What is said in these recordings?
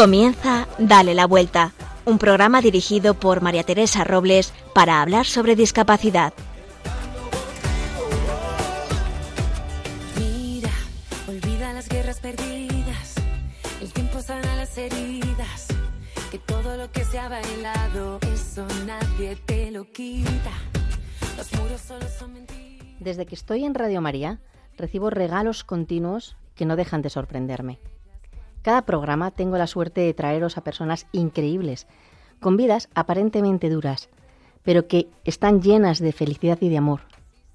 Comienza Dale la Vuelta, un programa dirigido por María Teresa Robles para hablar sobre discapacidad. Mira, olvida las guerras perdidas, el tiempo sana las heridas, que todo lo que se ha bailado, eso nadie te lo quita. Los muros solo son mentiras. Desde que estoy en Radio María, recibo regalos continuos que no dejan de sorprenderme. Cada programa tengo la suerte de traeros a personas increíbles, con vidas aparentemente duras, pero que están llenas de felicidad y de amor,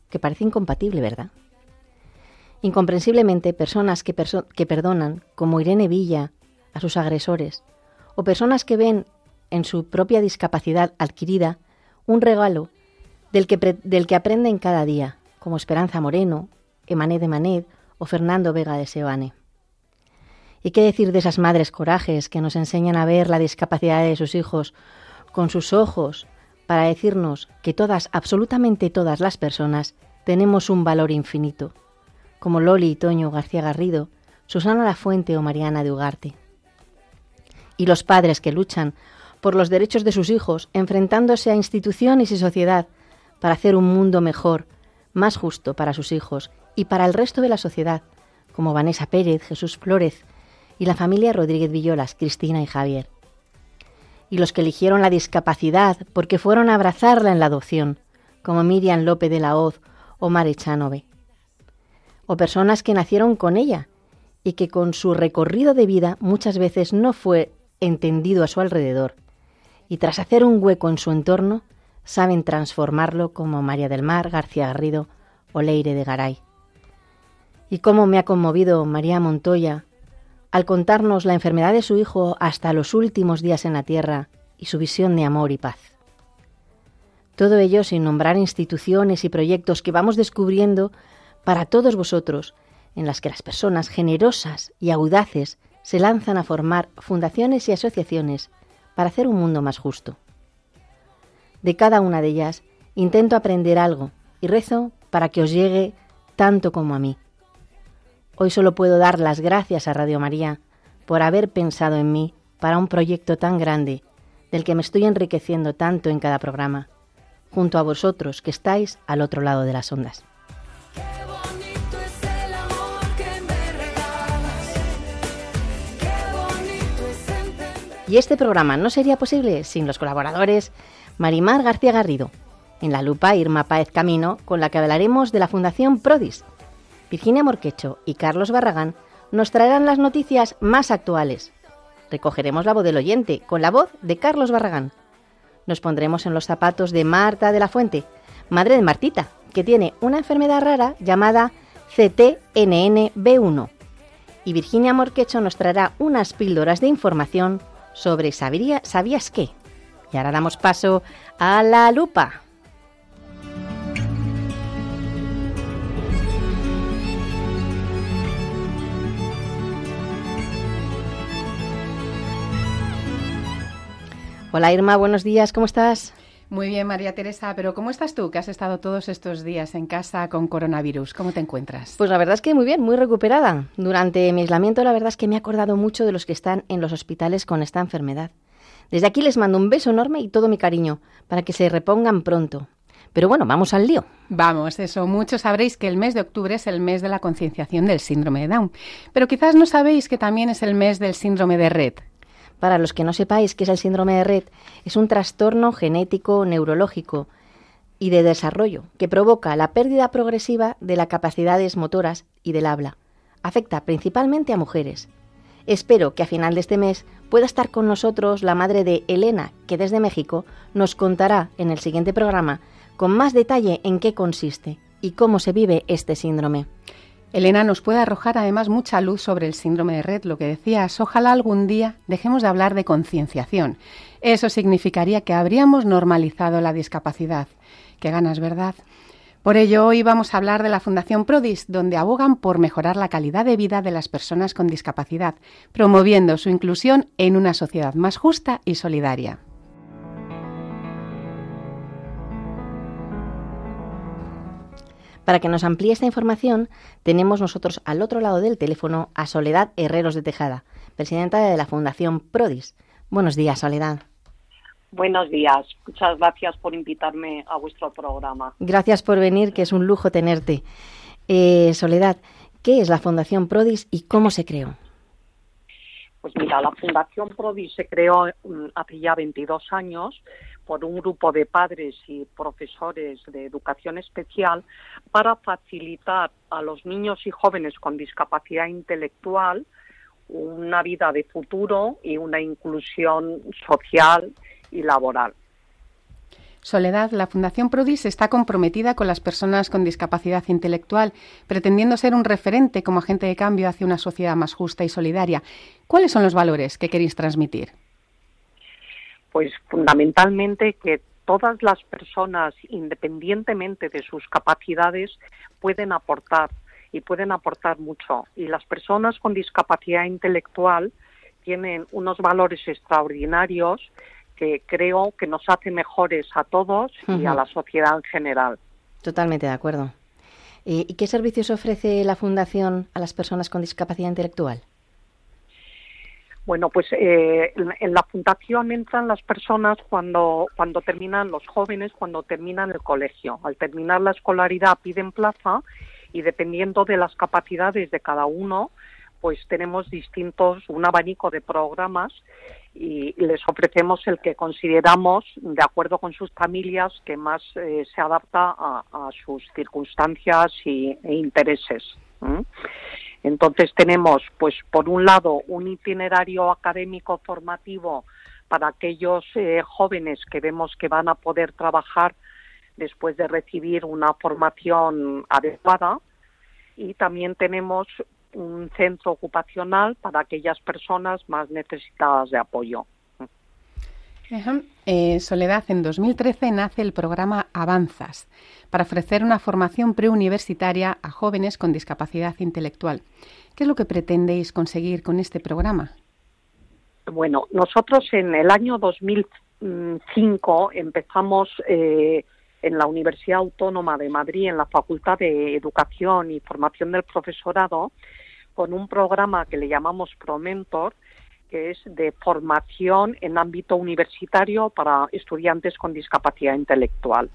que parece incompatible, ¿verdad? Incomprensiblemente, personas que, que perdonan, como Irene Villa, a sus agresores, o personas que ven en su propia discapacidad adquirida un regalo del que, del que aprenden cada día, como Esperanza Moreno, Emané de Manet o Fernando Vega de Seoane. ¿Y qué decir de esas madres corajes que nos enseñan a ver la discapacidad de sus hijos con sus ojos para decirnos que todas, absolutamente todas las personas, tenemos un valor infinito, como Loli y Toño García Garrido, Susana Lafuente o Mariana de Ugarte? Y los padres que luchan por los derechos de sus hijos, enfrentándose a instituciones y sociedad para hacer un mundo mejor, más justo para sus hijos y para el resto de la sociedad, como Vanessa Pérez, Jesús Flórez y la familia Rodríguez Villolas, Cristina y Javier. Y los que eligieron la discapacidad porque fueron a abrazarla en la adopción, como Miriam López de la Hoz o Mare Chanove. O personas que nacieron con ella y que con su recorrido de vida muchas veces no fue entendido a su alrededor, y tras hacer un hueco en su entorno, saben transformarlo como María del Mar, García Garrido o Leire de Garay. Y cómo me ha conmovido María Montoya al contarnos la enfermedad de su hijo hasta los últimos días en la tierra y su visión de amor y paz. Todo ello sin nombrar instituciones y proyectos que vamos descubriendo para todos vosotros, en las que las personas generosas y audaces se lanzan a formar fundaciones y asociaciones para hacer un mundo más justo. De cada una de ellas intento aprender algo y rezo para que os llegue tanto como a mí. Hoy solo puedo dar las gracias a Radio María por haber pensado en mí para un proyecto tan grande del que me estoy enriqueciendo tanto en cada programa, junto a vosotros que estáis al otro lado de las ondas. Y este programa no sería posible sin los colaboradores Marimar García Garrido, en la lupa Irma Páez Camino, con la que hablaremos de la Fundación Prodis. Virginia Morquecho y Carlos Barragán nos traerán las noticias más actuales. Recogeremos la voz del oyente con la voz de Carlos Barragán. Nos pondremos en los zapatos de Marta de la Fuente, madre de Martita, que tiene una enfermedad rara llamada CTNNB1. Y Virginia Morquecho nos traerá unas píldoras de información sobre ¿Sabías qué? Y ahora damos paso a la lupa. Hola Irma, buenos días, ¿cómo estás? Muy bien, María Teresa, pero ¿cómo estás tú, que has estado todos estos días en casa con coronavirus? ¿Cómo te encuentras? Pues la verdad es que muy bien, muy recuperada. Durante mi aislamiento la verdad es que me he acordado mucho de los que están en los hospitales con esta enfermedad. Desde aquí les mando un beso enorme y todo mi cariño para que se repongan pronto. Pero bueno, vamos al lío. Vamos, eso, muchos sabréis que el mes de octubre es el mes de la concienciación del síndrome de Down, pero quizás no sabéis que también es el mes del síndrome de Red. Para los que no sepáis qué es el síndrome de Red, es un trastorno genético neurológico y de desarrollo que provoca la pérdida progresiva de las capacidades motoras y del habla. Afecta principalmente a mujeres. Espero que a final de este mes pueda estar con nosotros la madre de Elena, que desde México nos contará en el siguiente programa con más detalle en qué consiste y cómo se vive este síndrome. Elena nos puede arrojar además mucha luz sobre el síndrome de Red, lo que decías, ojalá algún día dejemos de hablar de concienciación. Eso significaría que habríamos normalizado la discapacidad. Qué ganas, ¿verdad? Por ello, hoy vamos a hablar de la Fundación Prodis, donde abogan por mejorar la calidad de vida de las personas con discapacidad, promoviendo su inclusión en una sociedad más justa y solidaria. Para que nos amplíe esta información, tenemos nosotros al otro lado del teléfono a Soledad Herreros de Tejada, presidenta de la Fundación Prodis. Buenos días, Soledad. Buenos días. Muchas gracias por invitarme a vuestro programa. Gracias por venir, que es un lujo tenerte. Eh, Soledad, ¿qué es la Fundación Prodis y cómo se creó? Pues mira, la Fundación Prodis se creó mm, hace ya 22 años por un grupo de padres y profesores de educación especial para facilitar a los niños y jóvenes con discapacidad intelectual una vida de futuro y una inclusión social y laboral. Soledad, la Fundación Prodis está comprometida con las personas con discapacidad intelectual, pretendiendo ser un referente como agente de cambio hacia una sociedad más justa y solidaria. ¿Cuáles son los valores que queréis transmitir? Pues fundamentalmente que todas las personas, independientemente de sus capacidades, pueden aportar y pueden aportar mucho. Y las personas con discapacidad intelectual tienen unos valores extraordinarios que creo que nos hace mejores a todos y a la sociedad en general. Totalmente de acuerdo. ¿Y qué servicios ofrece la Fundación a las personas con discapacidad intelectual? Bueno, pues eh, en, la fundación entran las personas cuando, cuando terminan los jóvenes, cuando terminan el colegio. Al terminar la escolaridad piden plaza y dependiendo de las capacidades de cada uno, pues tenemos distintos, un abanico de programas y les ofrecemos el que consideramos, de acuerdo con sus familias, que más eh, se adapta a, sus circunstancias y, e intereses. Entonces tenemos, pues, por un lado, un itinerario académico formativo para aquellos eh, jóvenes que vemos que van a poder trabajar después de recibir una formación adecuada y también tenemos un centro ocupacional para aquellas personas más necesitadas de apoyo. Eh, Soledad, en 2013 nace el programa Avanzas para ofrecer una formación preuniversitaria a jóvenes con discapacidad intelectual. ¿Qué es lo que pretendéis conseguir con este programa? Bueno, nosotros en el año 2005 empezamos eh, en la Universidad Autónoma de Madrid, en la Facultad de Educación y Formación del Profesorado, con un programa que le llamamos ProMentor, que es de formación en ámbito universitario para estudiantes con discapacidad intelectual.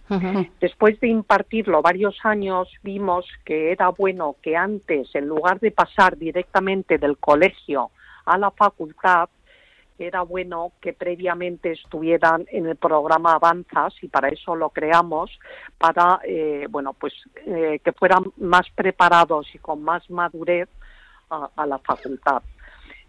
Después de impartirlo varios años, vimos que era bueno que antes, en lugar de pasar directamente del colegio a la facultad, era bueno que previamente estuvieran en el programa Avanzas y para eso lo creamos para eh, bueno pues eh, que fueran más preparados y con más madurez a, la facultad.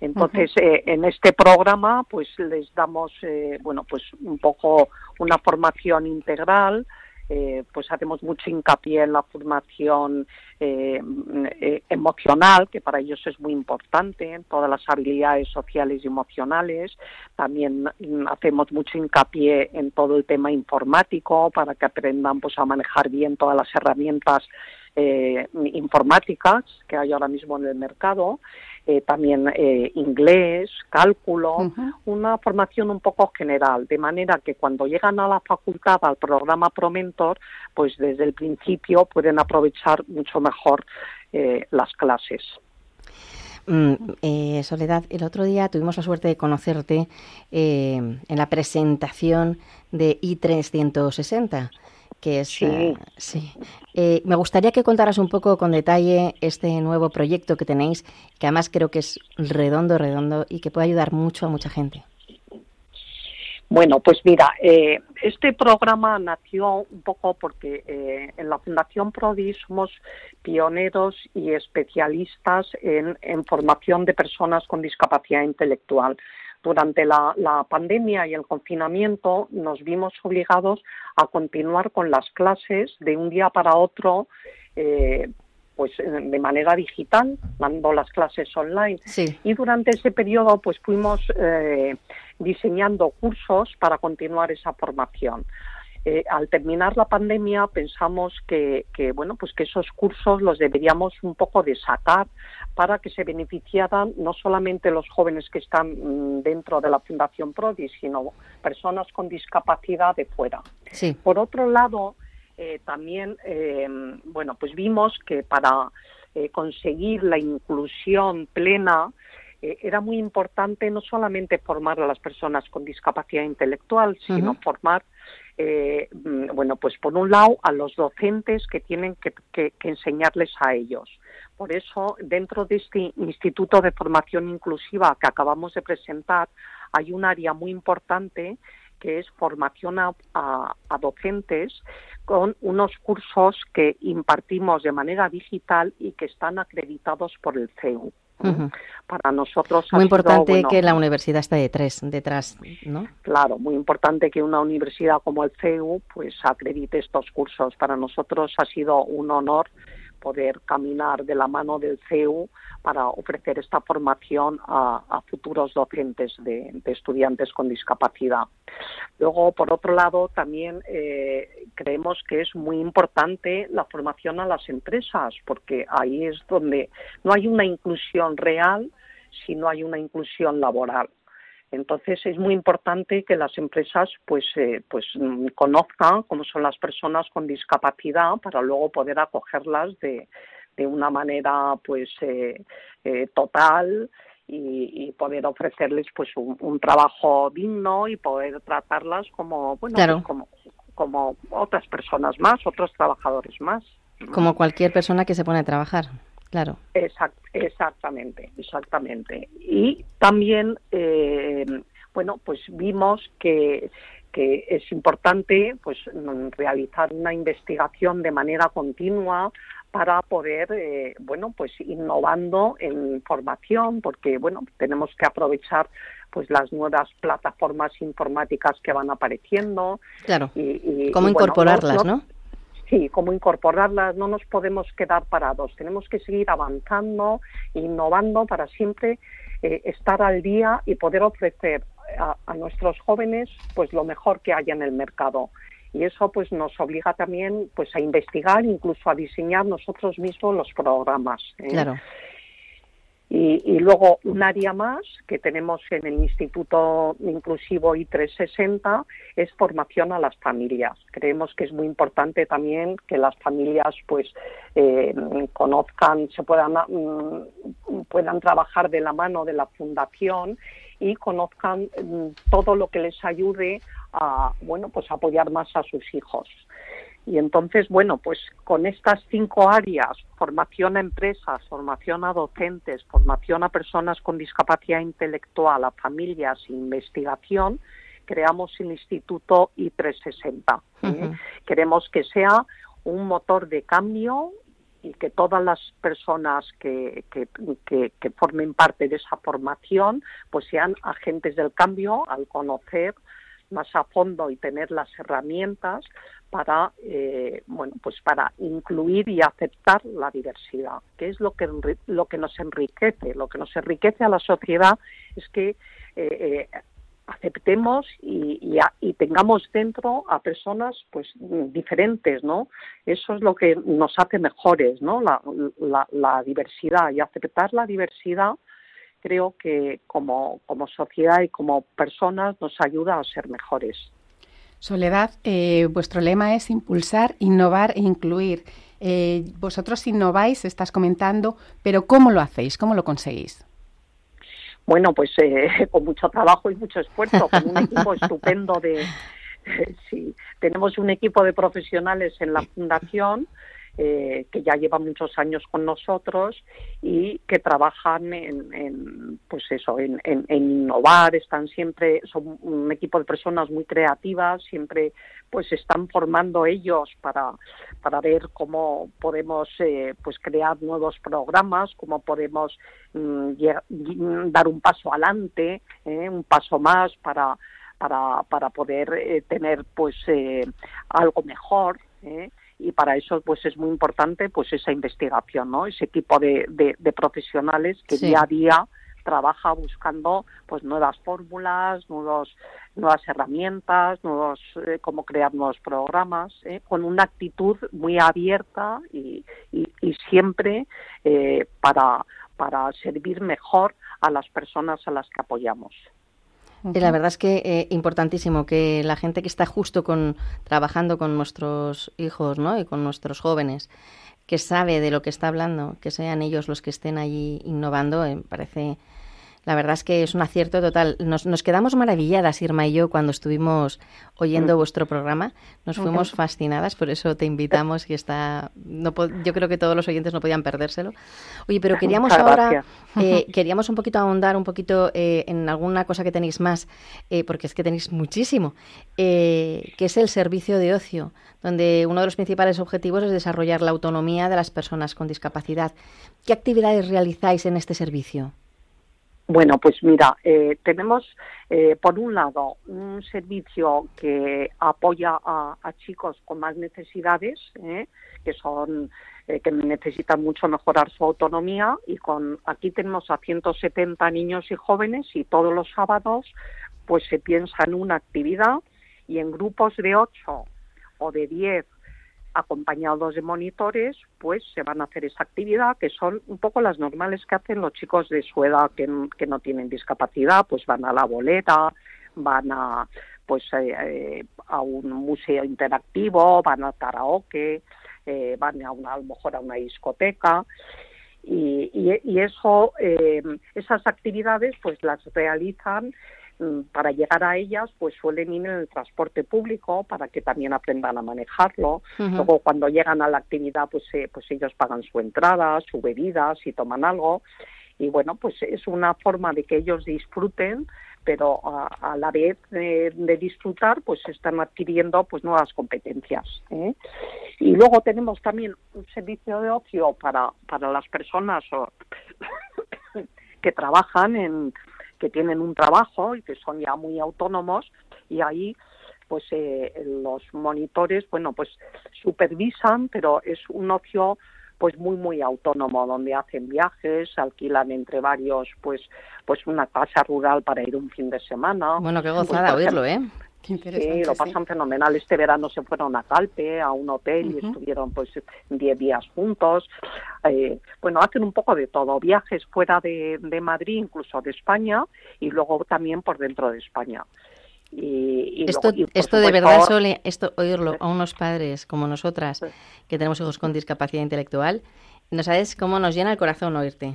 Entonces, eh, en este programa, pues les damos, eh, bueno, pues un poco una formación integral, eh, pues hacemos mucho hincapié en la formación emocional, que para ellos es muy importante, en todas las habilidades sociales y emocionales. También hacemos mucho hincapié en todo el tema informático para que aprendan pues, a manejar bien todas las herramientas eh, informáticas que hay ahora mismo en el mercado, eh, también eh, inglés, cálculo, una formación un poco general, de manera que cuando llegan a la facultad, al programa ProMentor, pues desde el principio pueden aprovechar mucho mejor las clases. Mm, Soledad, el otro día tuvimos la suerte de conocerte en la presentación de I360 que es sí. Eh, sí. Eh, me gustaría que contaras un poco con detalle este nuevo proyecto que tenéis, que además creo que es redondo, redondo y que puede ayudar mucho a mucha gente. Bueno, pues mira, eh, este programa nació un poco porque en la Fundación Prodi somos pioneros y especialistas en, en formación de personas con discapacidad intelectual durante la, pandemia y el confinamiento nos vimos obligados a continuar con las clases de un día para otro. Eh, pues de manera digital, dando las clases online. Y durante ese periodo pues fuimos eh, diseñando cursos para continuar esa formación. Eh, al terminar la pandemia pensamos que, bueno pues que esos cursos los deberíamos un poco de sacar para que se beneficiaran no solamente los jóvenes que están mm, dentro de la Fundación Prodi sino personas con discapacidad de fuera. Por otro lado eh, también eh, bueno pues vimos que para conseguir la inclusión plena eh, era muy importante no solamente formar a las personas con discapacidad intelectual, sino formar, eh, mm, bueno, pues por un lado a los docentes que tienen que, enseñarles a ellos. Por eso, dentro de este Instituto de Formación Inclusiva que acabamos de presentar, hay un área muy importante que es formación a, docentes con unos cursos que impartimos de manera digital y que están acreditados por el CEU. Para nosotros muy importante que la universidad esté detrás, detrás, ¿no? Claro, muy importante que una universidad como el CEU pues acredite estos cursos. Para nosotros ha sido un honor poder caminar de la mano del CEU para ofrecer esta formación a, futuros docentes de, estudiantes con discapacidad. Luego, por otro lado, también eh, creemos que es muy importante la formación a las empresas, porque ahí es donde no hay una inclusión real si no hay una inclusión laboral. Entonces es muy importante que las empresas pues, eh, pues mm, conozcan cómo son las personas con discapacidad para luego poder acogerlas de, de una manera pues eh, eh, total y, poder ofrecerles pues un, trabajo digno y poder tratarlas como bueno pues, como como otras personas más otros trabajadores más como cualquier persona que se pone a trabajar claro exactamente exactamente y también eh, bueno pues vimos que que es importante pues realizar una investigación de manera continua para poder, eh, bueno, pues innovando en formación, porque, bueno, tenemos que aprovechar pues las nuevas plataformas informáticas que van apareciendo. Claro. Y, cómo incorporarlas, no, Sí, cómo incorporarlas. No nos podemos quedar parados. Tenemos que seguir avanzando, innovando para siempre eh, estar al día y poder ofrecer a, a, nuestros jóvenes pues lo mejor que haya en el mercado y eso pues nos obliga también pues a investigar incluso a diseñar nosotros mismos los programas ¿eh? claro y, luego un área más que tenemos en el Instituto Inclusivo I360 es formación a las familias. Creemos que es muy importante también que las familias pues eh, conozcan, se puedan, mm, puedan trabajar de la mano de la fundación y conozcan mm, todo lo que les ayude a bueno pues apoyar más a sus hijos. Y entonces, bueno, pues con estas cinco áreas, formación a empresas, formación a docentes, formación a personas con discapacidad intelectual, a familias investigación, creamos el Instituto I360. ¿eh? Queremos que sea un motor de cambio y que todas las personas que, que, que, formen parte de esa formación pues sean agentes del cambio al conocer más a fondo y tener las herramientas para eh, bueno pues para incluir y aceptar la diversidad que es lo que lo que nos enriquece lo que nos enriquece a la sociedad es que eh, eh, aceptemos y, tengamos dentro a personas pues diferentes, ¿no? Eso es lo que nos hace mejores, ¿no? La, la, diversidad y aceptar la diversidad creo que como, como sociedad y como personas nos ayuda a ser mejores. Soledad, eh, vuestro lema es impulsar, innovar e incluir. Eh, vosotros innováis, estás comentando, pero ¿cómo lo hacéis? ¿Cómo lo conseguís? Bueno, pues eh, con mucho trabajo y mucho esfuerzo, con un equipo estupendo de... sí, tenemos un equipo de profesionales en la fundación eh, que ya lleva muchos años con nosotros y que trabajan en, pues eso, en, innovar, están siempre, son un equipo de personas muy creativas, siempre pues están formando ellos para, para ver cómo podemos eh, pues crear nuevos programas, cómo podemos mm, dar un paso adelante, eh, un paso más para para, para poder tener pues algo mejor ¿eh? Y para eso pues es muy importante pues esa investigación, ¿no? Ese equipo de, de, profesionales que día a día trabaja buscando pues nuevas fórmulas, nuevos, nuevas herramientas, nuevos eh, cómo crear nuevos programas, ¿eh? con una actitud muy abierta y, y, y siempre eh, para, para servir mejor a las personas a las que apoyamos. Y la verdad es que eh, importantísimo que la gente que está justo con trabajando con nuestros hijos, ¿no? Y con nuestros jóvenes, que sabe de lo que está hablando, que sean ellos los que estén allí innovando, eh, parece La verdad es que es un acierto total. Nos, nos quedamos maravilladas, Irma y yo, cuando estuvimos oyendo mm. vuestro programa. Nos fuimos fascinadas, por eso te invitamos y está. No, yo creo que todos los oyentes no podían perdérselo. Oye, pero queríamos ahora, eh, queríamos un poquito ahondar un poquito eh, en alguna cosa que tenéis más, eh, porque es que tenéis muchísimo, que es el servicio de ocio, donde uno de los principales objetivos es desarrollar la autonomía de las personas con discapacidad. ¿Qué actividades realizáis en este servicio? Bueno, pues mira, eh, tenemos eh, por un lado un servicio que apoya a, chicos con más necesidades, eh, que son que necesitan mucho mejorar su autonomía y con aquí tenemos a 170 niños y jóvenes y todos los sábados pues se piensa en una actividad y en grupos de 8 o de 10 acompañados de monitores, pues se van a hacer esa actividad, que son un poco las normales que hacen los chicos de su edad que, no tienen discapacidad, pues van a la boleta, van a pues eh, eh, a un museo interactivo, van a karaoke, eh, van a, una, a lo mejor a una discoteca y, y, eso, esas actividades pues las realizan para llegar a ellas pues suelen ir en el transporte público para que también aprendan a manejarlo. Luego cuando llegan a la actividad pues eh, pues ellos pagan su entrada su bebida si toman algo. Y bueno pues es una forma de que ellos disfruten pero a, la vez de, disfrutar pues están adquiriendo pues nuevas competencias ¿eh? y luego tenemos también un servicio de ocio para para las personas que trabajan en que tienen un trabajo y que son ya muy autónomos y ahí pues eh, los monitores bueno pues supervisan pero es un ocio pues muy muy autónomo donde hacen viajes alquilan entre varios pues pues una casa rural para ir un fin de semana. Bueno qué gozada oírlo eh sí, lo pasan fenomenal. Este verano se fueron a Calpe, a un hotel, y estuvieron pues 10 días juntos. Eh, bueno, hacen un poco de todo, viajes fuera de, Madrid, incluso de España, y luego también por dentro de España. Y, esto, esto de verdad, Sole, esto oírlo a unos padres como nosotras, que tenemos hijos con discapacidad intelectual, no sabes cómo nos llena el corazón oírte.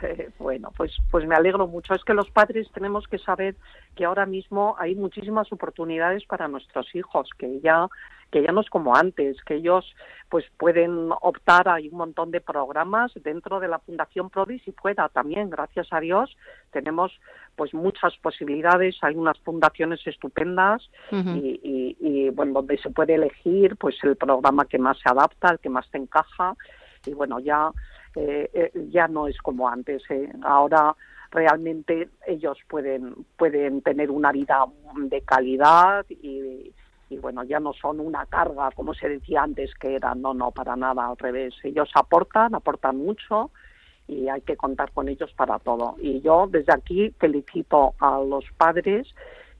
bueno, pues, pues me alegro mucho. Es que los padres tenemos que saber que ahora mismo hay muchísimas oportunidades para nuestros hijos, que ya que ya no es como antes, que ellos pues pueden optar, hay un montón de programas dentro de la Fundación Prodis y fuera también, gracias a Dios, tenemos pues muchas posibilidades, hay unas fundaciones estupendas y, y, bueno, donde se puede elegir pues el programa que más se adapta, el que más te encaja y bueno, ya eh, eh, ya no es como antes. Eh. Ahora realmente ellos pueden pueden tener una vida de calidad y, bueno ya no son una carga como se decía antes que era no no para nada al revés ellos aportan aportan mucho y hay que contar con ellos para todo y yo desde aquí felicito a los padres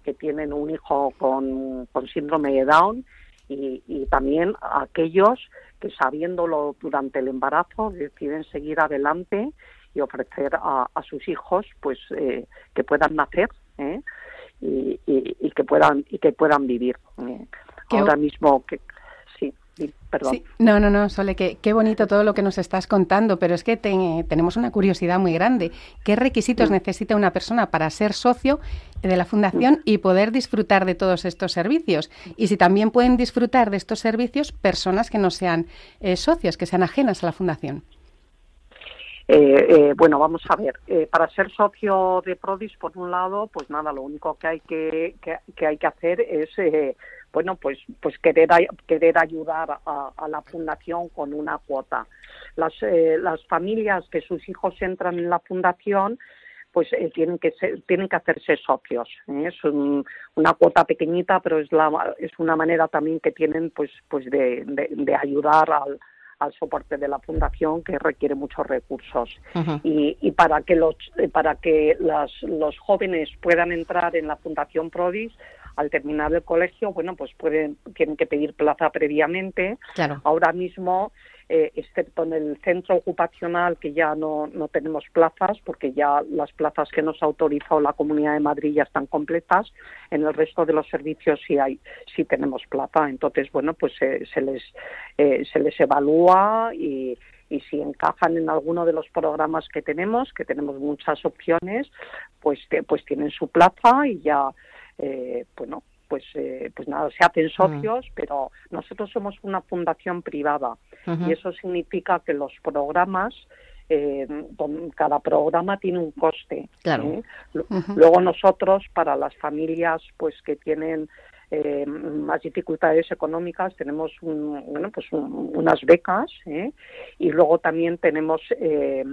que tienen un hijo con síndrome de Down y, y también a aquellos que sabiéndolo durante el embarazo deciden seguir adelante y ofrecer a, sus hijos pues eh, que puedan nacer ¿eh? y, y, que puedan y que puedan vivir eh. ahora mismo que perdón. No, no, no, Sole, qué, qué bonito todo lo que nos estás contando, pero es que tenemos una curiosidad muy grande. ¿Qué requisitos necesita una persona para ser socio de la Fundación y poder disfrutar de todos estos servicios? Y si también pueden disfrutar de estos servicios personas que no sean eh, socios, que sean ajenas a la Fundación. Eh, eh, bueno, vamos a ver. para ser socio de Prodis, por un lado, pues nada, lo único que hay que, que hay que hacer es bueno, pues, pues querer, querer ayudar a, la fundación con una cuota. Las, eh, las familias que sus hijos entran en la fundación, pues eh, tienen que tienen que hacerse socios. ¿eh? Es una cuota pequeñita, pero es la es una manera también que tienen pues pues de, de, ayudar al, al soporte de la fundación que requiere muchos recursos y, y, para que los para que las, los jóvenes puedan entrar en la fundación Prodis al terminar el colegio, bueno, pues pueden, tienen que pedir plaza previamente. Ahora mismo, eh, excepto en el centro ocupacional, que ya no, no tenemos plazas, porque ya las plazas que nos ha autorizado la Comunidad de Madrid ya están completas, en el resto de los servicios sí hay, sí tenemos plaza. Entonces, bueno, pues se les, eh, se les evalúa y, y si encajan en alguno de los programas que tenemos, que tenemos muchas opciones, pues, pues tienen su plaza y ya, eh, bueno, pues, eh, pues nada, se hacen socios, pero nosotros somos una fundación privada y eso significa que los programas eh, cada programa tiene un coste. Claro. Luego nosotros, para las familias pues que tienen eh, más dificultades económicas tenemos bueno, pues unas becas ¿eh? y luego también tenemos eh,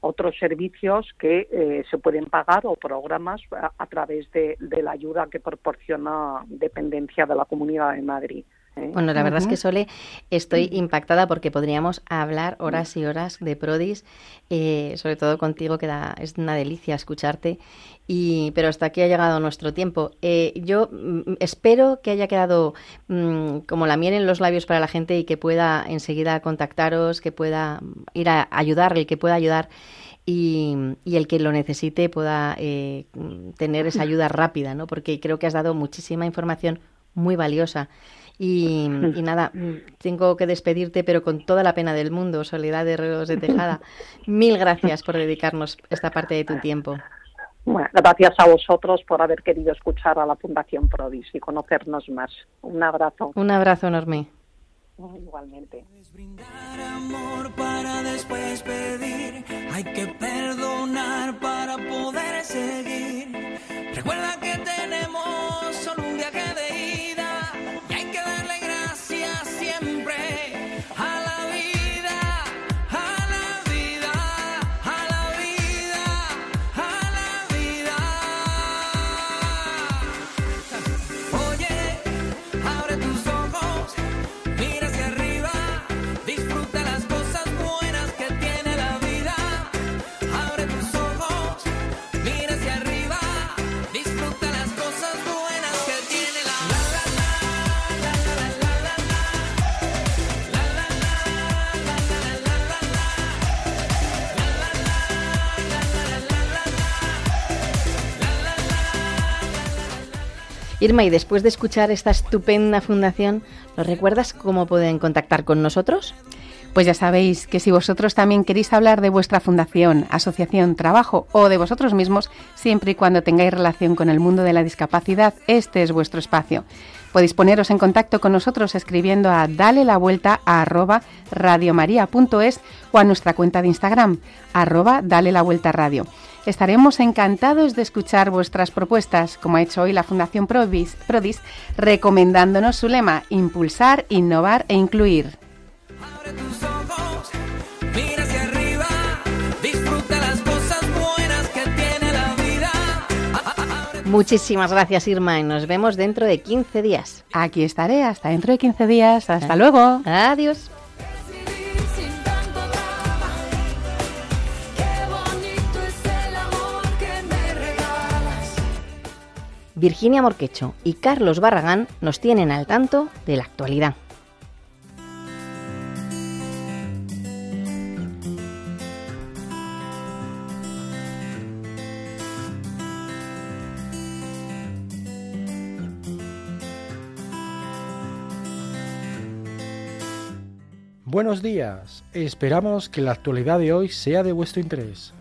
otros servicios que se pueden pagar o programas a, través de la ayuda que proporciona dependencia de la Comunidad de Madrid. Bueno, la verdad es que Sole, estoy impactada porque podríamos hablar horas y horas de Prodis, eh, sobre todo contigo, que da, es una delicia escucharte. Y, pero hasta aquí ha llegado nuestro tiempo. Eh, yo mm, espero que haya quedado mm, como la miel en los labios para la gente y que pueda enseguida contactaros, que pueda ir a ayudar, el que pueda ayudar. Y, el que lo necesite pueda eh, tener esa ayuda rápida, ¿no? Porque creo que has dado muchísima información muy valiosa. Y, nada, tengo que despedirte, pero con toda la pena del mundo, Soledad de Ríos de Tejada. Mil gracias por dedicarnos esta parte de tu tiempo. Bueno, gracias a vosotros por haber querido escuchar a la Fundación Prodis y conocernos más. Un abrazo. Un abrazo enorme. Igualmente. amor para después pedir. Hay que perdonar para poder seguir. Recuerda que tenemos solo un viaje Irma, y después de escuchar esta estupenda fundación, ¿nos recuerdas cómo pueden contactar con nosotros? Pues ya sabéis que si vosotros también queréis hablar de vuestra fundación, asociación, trabajo o de vosotros mismos, siempre y cuando tengáis relación con el mundo de la discapacidad, este es vuestro espacio. Podéis poneros en contacto con nosotros escribiendo a dale la vuelta a arroba radiomaria.es o a nuestra cuenta de Instagram, arroba dale la vuelta radio. Estaremos encantados de escuchar vuestras propuestas, como ha hecho hoy la Fundación Prodis, recomendándonos su lema, impulsar, innovar e incluir. Muchísimas gracias Irma y nos vemos dentro de 15 días. Aquí estaré hasta dentro de 15 días. Hasta luego. Adiós. Virginia Morquecho y Carlos Barragán nos tienen al tanto de la actualidad. Buenos días, esperamos que la actualidad de hoy sea de vuestro interés.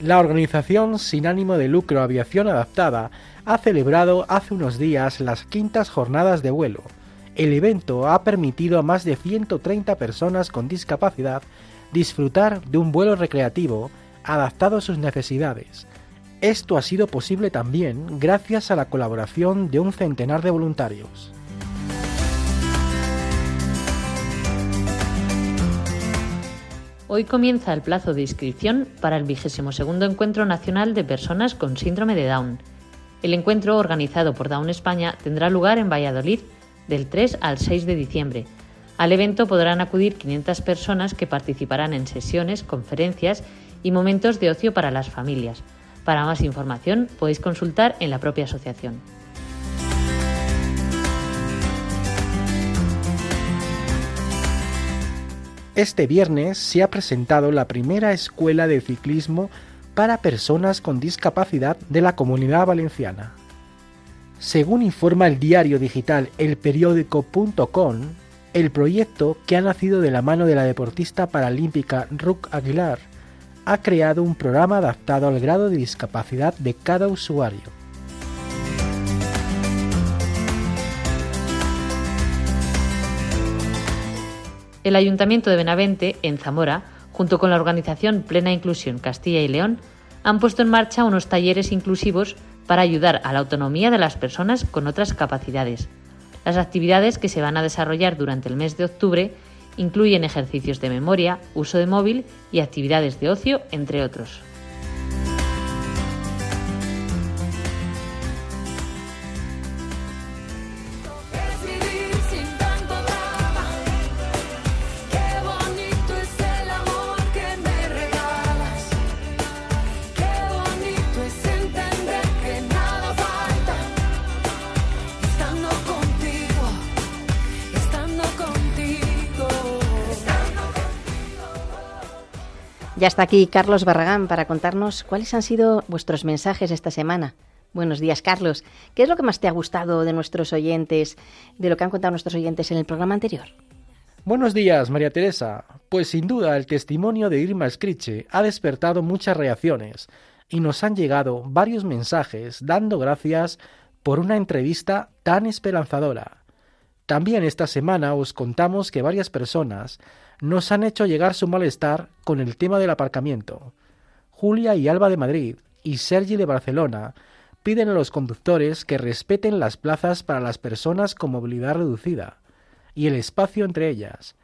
La organización sin ánimo de lucro Aviación Adaptada ha celebrado hace unos días las quintas jornadas de vuelo. El evento ha permitido a más de 130 personas con discapacidad disfrutar de un vuelo recreativo adaptado a sus necesidades. Esto ha sido posible también gracias a la colaboración de un centenar de voluntarios. Hoy comienza el plazo de inscripción para el 22 Encuentro Nacional de Personas con Síndrome de Down. El encuentro, organizado por Down España, tendrá lugar en Valladolid del 3 al 6 de diciembre. Al evento podrán acudir 500 personas que participarán en sesiones, conferencias y momentos de ocio para las familias. Para más información podéis consultar en la propia asociación. Este viernes se ha presentado la primera escuela de ciclismo para personas con discapacidad de la comunidad valenciana. Según informa el diario digital elperiódico.com, El proyecto, que ha nacido de la mano de la deportista paralímpica Ruck Aguilar, ha creado un programa adaptado al grado de discapacidad de cada usuario. El Ayuntamiento de Benavente, en Zamora, junto con la organización Plena Inclusión Castilla y León, han puesto en marcha unos talleres inclusivos para ayudar a la autonomía de las personas con otras capacidades. Las actividades que se van a desarrollar durante el mes de octubre incluyen ejercicios de memoria, uso de móvil y actividades de ocio, entre otros. Ya está aquí Carlos Barragán para contarnos cuáles han sido vuestros mensajes esta semana. Buenos días, Carlos. ¿Qué es lo que más te ha gustado de nuestros oyentes, de lo que han contado nuestros oyentes en el programa anterior? Buenos días, María Teresa. Pues sin duda el testimonio de Irma Scriche ha despertado muchas reacciones y nos han llegado varios mensajes dando gracias por una entrevista tan esperanzadora. También esta semana os contamos que varias personas nos han hecho llegar su malestar con el tema del aparcamiento. Julia y Alba de Madrid y Sergi de Barcelona piden a los conductores que respeten las plazas para las personas con movilidad reducida y el espacio entre ellas.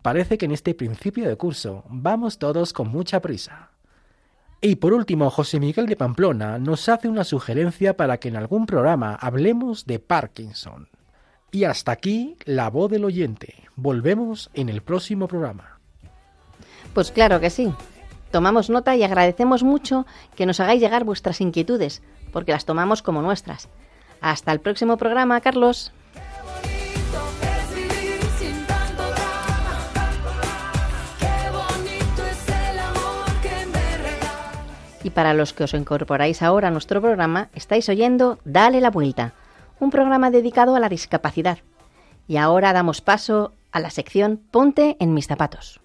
Parece que en este principio de curso vamos todos con mucha prisa. Y por último, José Miguel de Pamplona nos hace una sugerencia para que en algún programa hablemos de Parkinson. Y hasta aquí la voz del oyente. Volvemos en el próximo programa. Pues claro que sí. Tomamos nota y agradecemos mucho que nos hagáis llegar vuestras inquietudes, porque las tomamos como nuestras. Hasta el próximo programa, Carlos. Y para los que os incorporáis ahora a nuestro programa, estáis oyendo Dale la Vuelta un programa dedicado a la discapacidad. Y ahora damos paso a la sección Ponte en mis zapatos.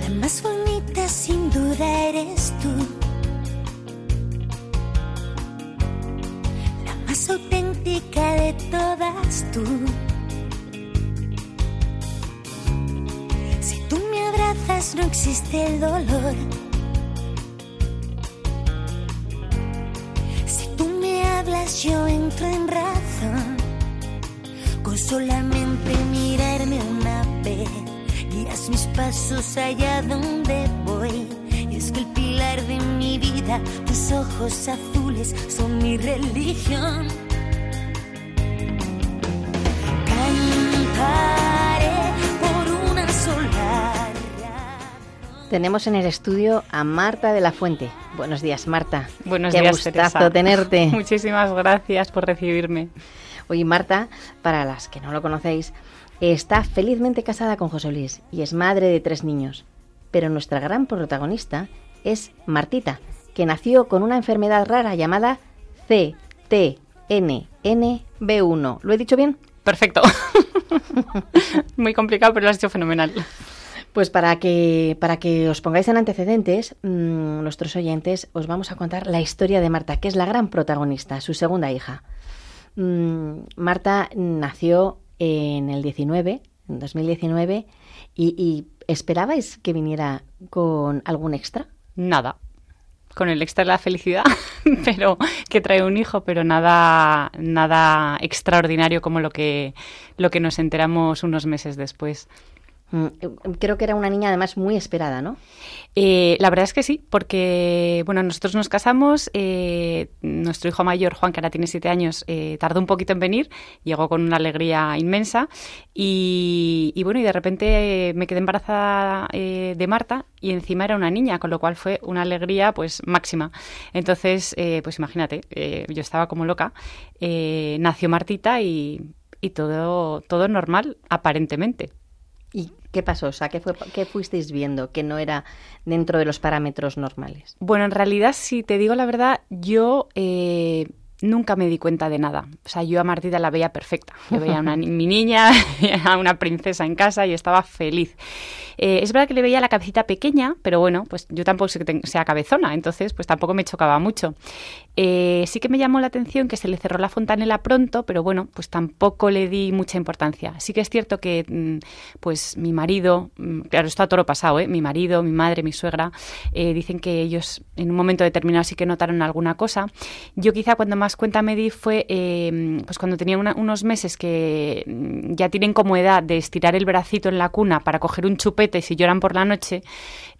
La más bonita sin duda eres tú. La más auténtica de todas tú. Si tú me abrazas no existe el dolor yo entro en razón. Con solamente mirarme una vez, guías mis pasos allá donde voy. Y es que el pilar de mi vida, tus ojos azules son mi religión. Tenemos en el estudio a Marta de la Fuente. Buenos días, Marta. Buenos Qué días, gustazo tenerte. Muchísimas gracias por recibirme. Hoy Marta, para las que no lo conocéis, está felizmente casada con José Luis y es madre de tres niños. Pero nuestra gran protagonista es Martita, que nació con una enfermedad rara llamada CTNNB1. ¿Lo he dicho bien? Perfecto. Muy complicado, pero lo has hecho fenomenal. Pues para que, para que os pongáis en antecedentes, mmm, nuestros oyentes, os vamos a contar la historia de Marta, que es la gran protagonista, su segunda hija. Mmm, Marta nació en el 19, en 2019, y, y ¿esperabais que viniera con algún extra? Nada. Con el extra de la felicidad, pero que trae un hijo, pero nada, nada extraordinario como lo que, lo que nos enteramos unos meses después. Mm, creo que era una niña además muy esperada, ¿no? Eh, la verdad es que sí, porque bueno, nosotros nos casamos, eh, nuestro hijo mayor, Juan, que ahora tiene siete años, eh, tardó un poquito en venir, llegó con una alegría inmensa y, bueno, y de repente me quedé embarazada de Marta y encima era una niña, con lo cual fue una alegría pues máxima. Entonces, pues imagínate, yo estaba como loca, nació Martita y, y todo, todo normal, aparentemente. ¿Y qué pasó? O sea, ¿qué, fue, ¿qué fuisteis viendo que no era dentro de los parámetros normales? Bueno, en realidad, si te digo la verdad, yo eh, nunca me di cuenta de nada. O sea, yo a Martita la veía perfecta. Yo veía a una, mi niña, a una princesa en casa y estaba feliz. Eh, es verdad que le veía la cabecita pequeña, pero bueno, pues yo tampoco sé que sea cabezona, entonces pues tampoco me chocaba mucho. Eh, sí que me llamó la atención que se le cerró la fontanela pronto, pero bueno, pues tampoco le di mucha importancia. Sí que es cierto que mm, pues mi marido, mm, claro, esto a toro pasado, ¿eh? mi marido, mi madre, mi suegra, eh, dicen que ellos en un momento determinado sí que notaron alguna cosa. Yo quizá cuando más cuenta me di fue pues cuando tenía unos meses que mm, ya tienen como edad de estirar el bracito en la cuna para coger un chupete si lloran por la noche,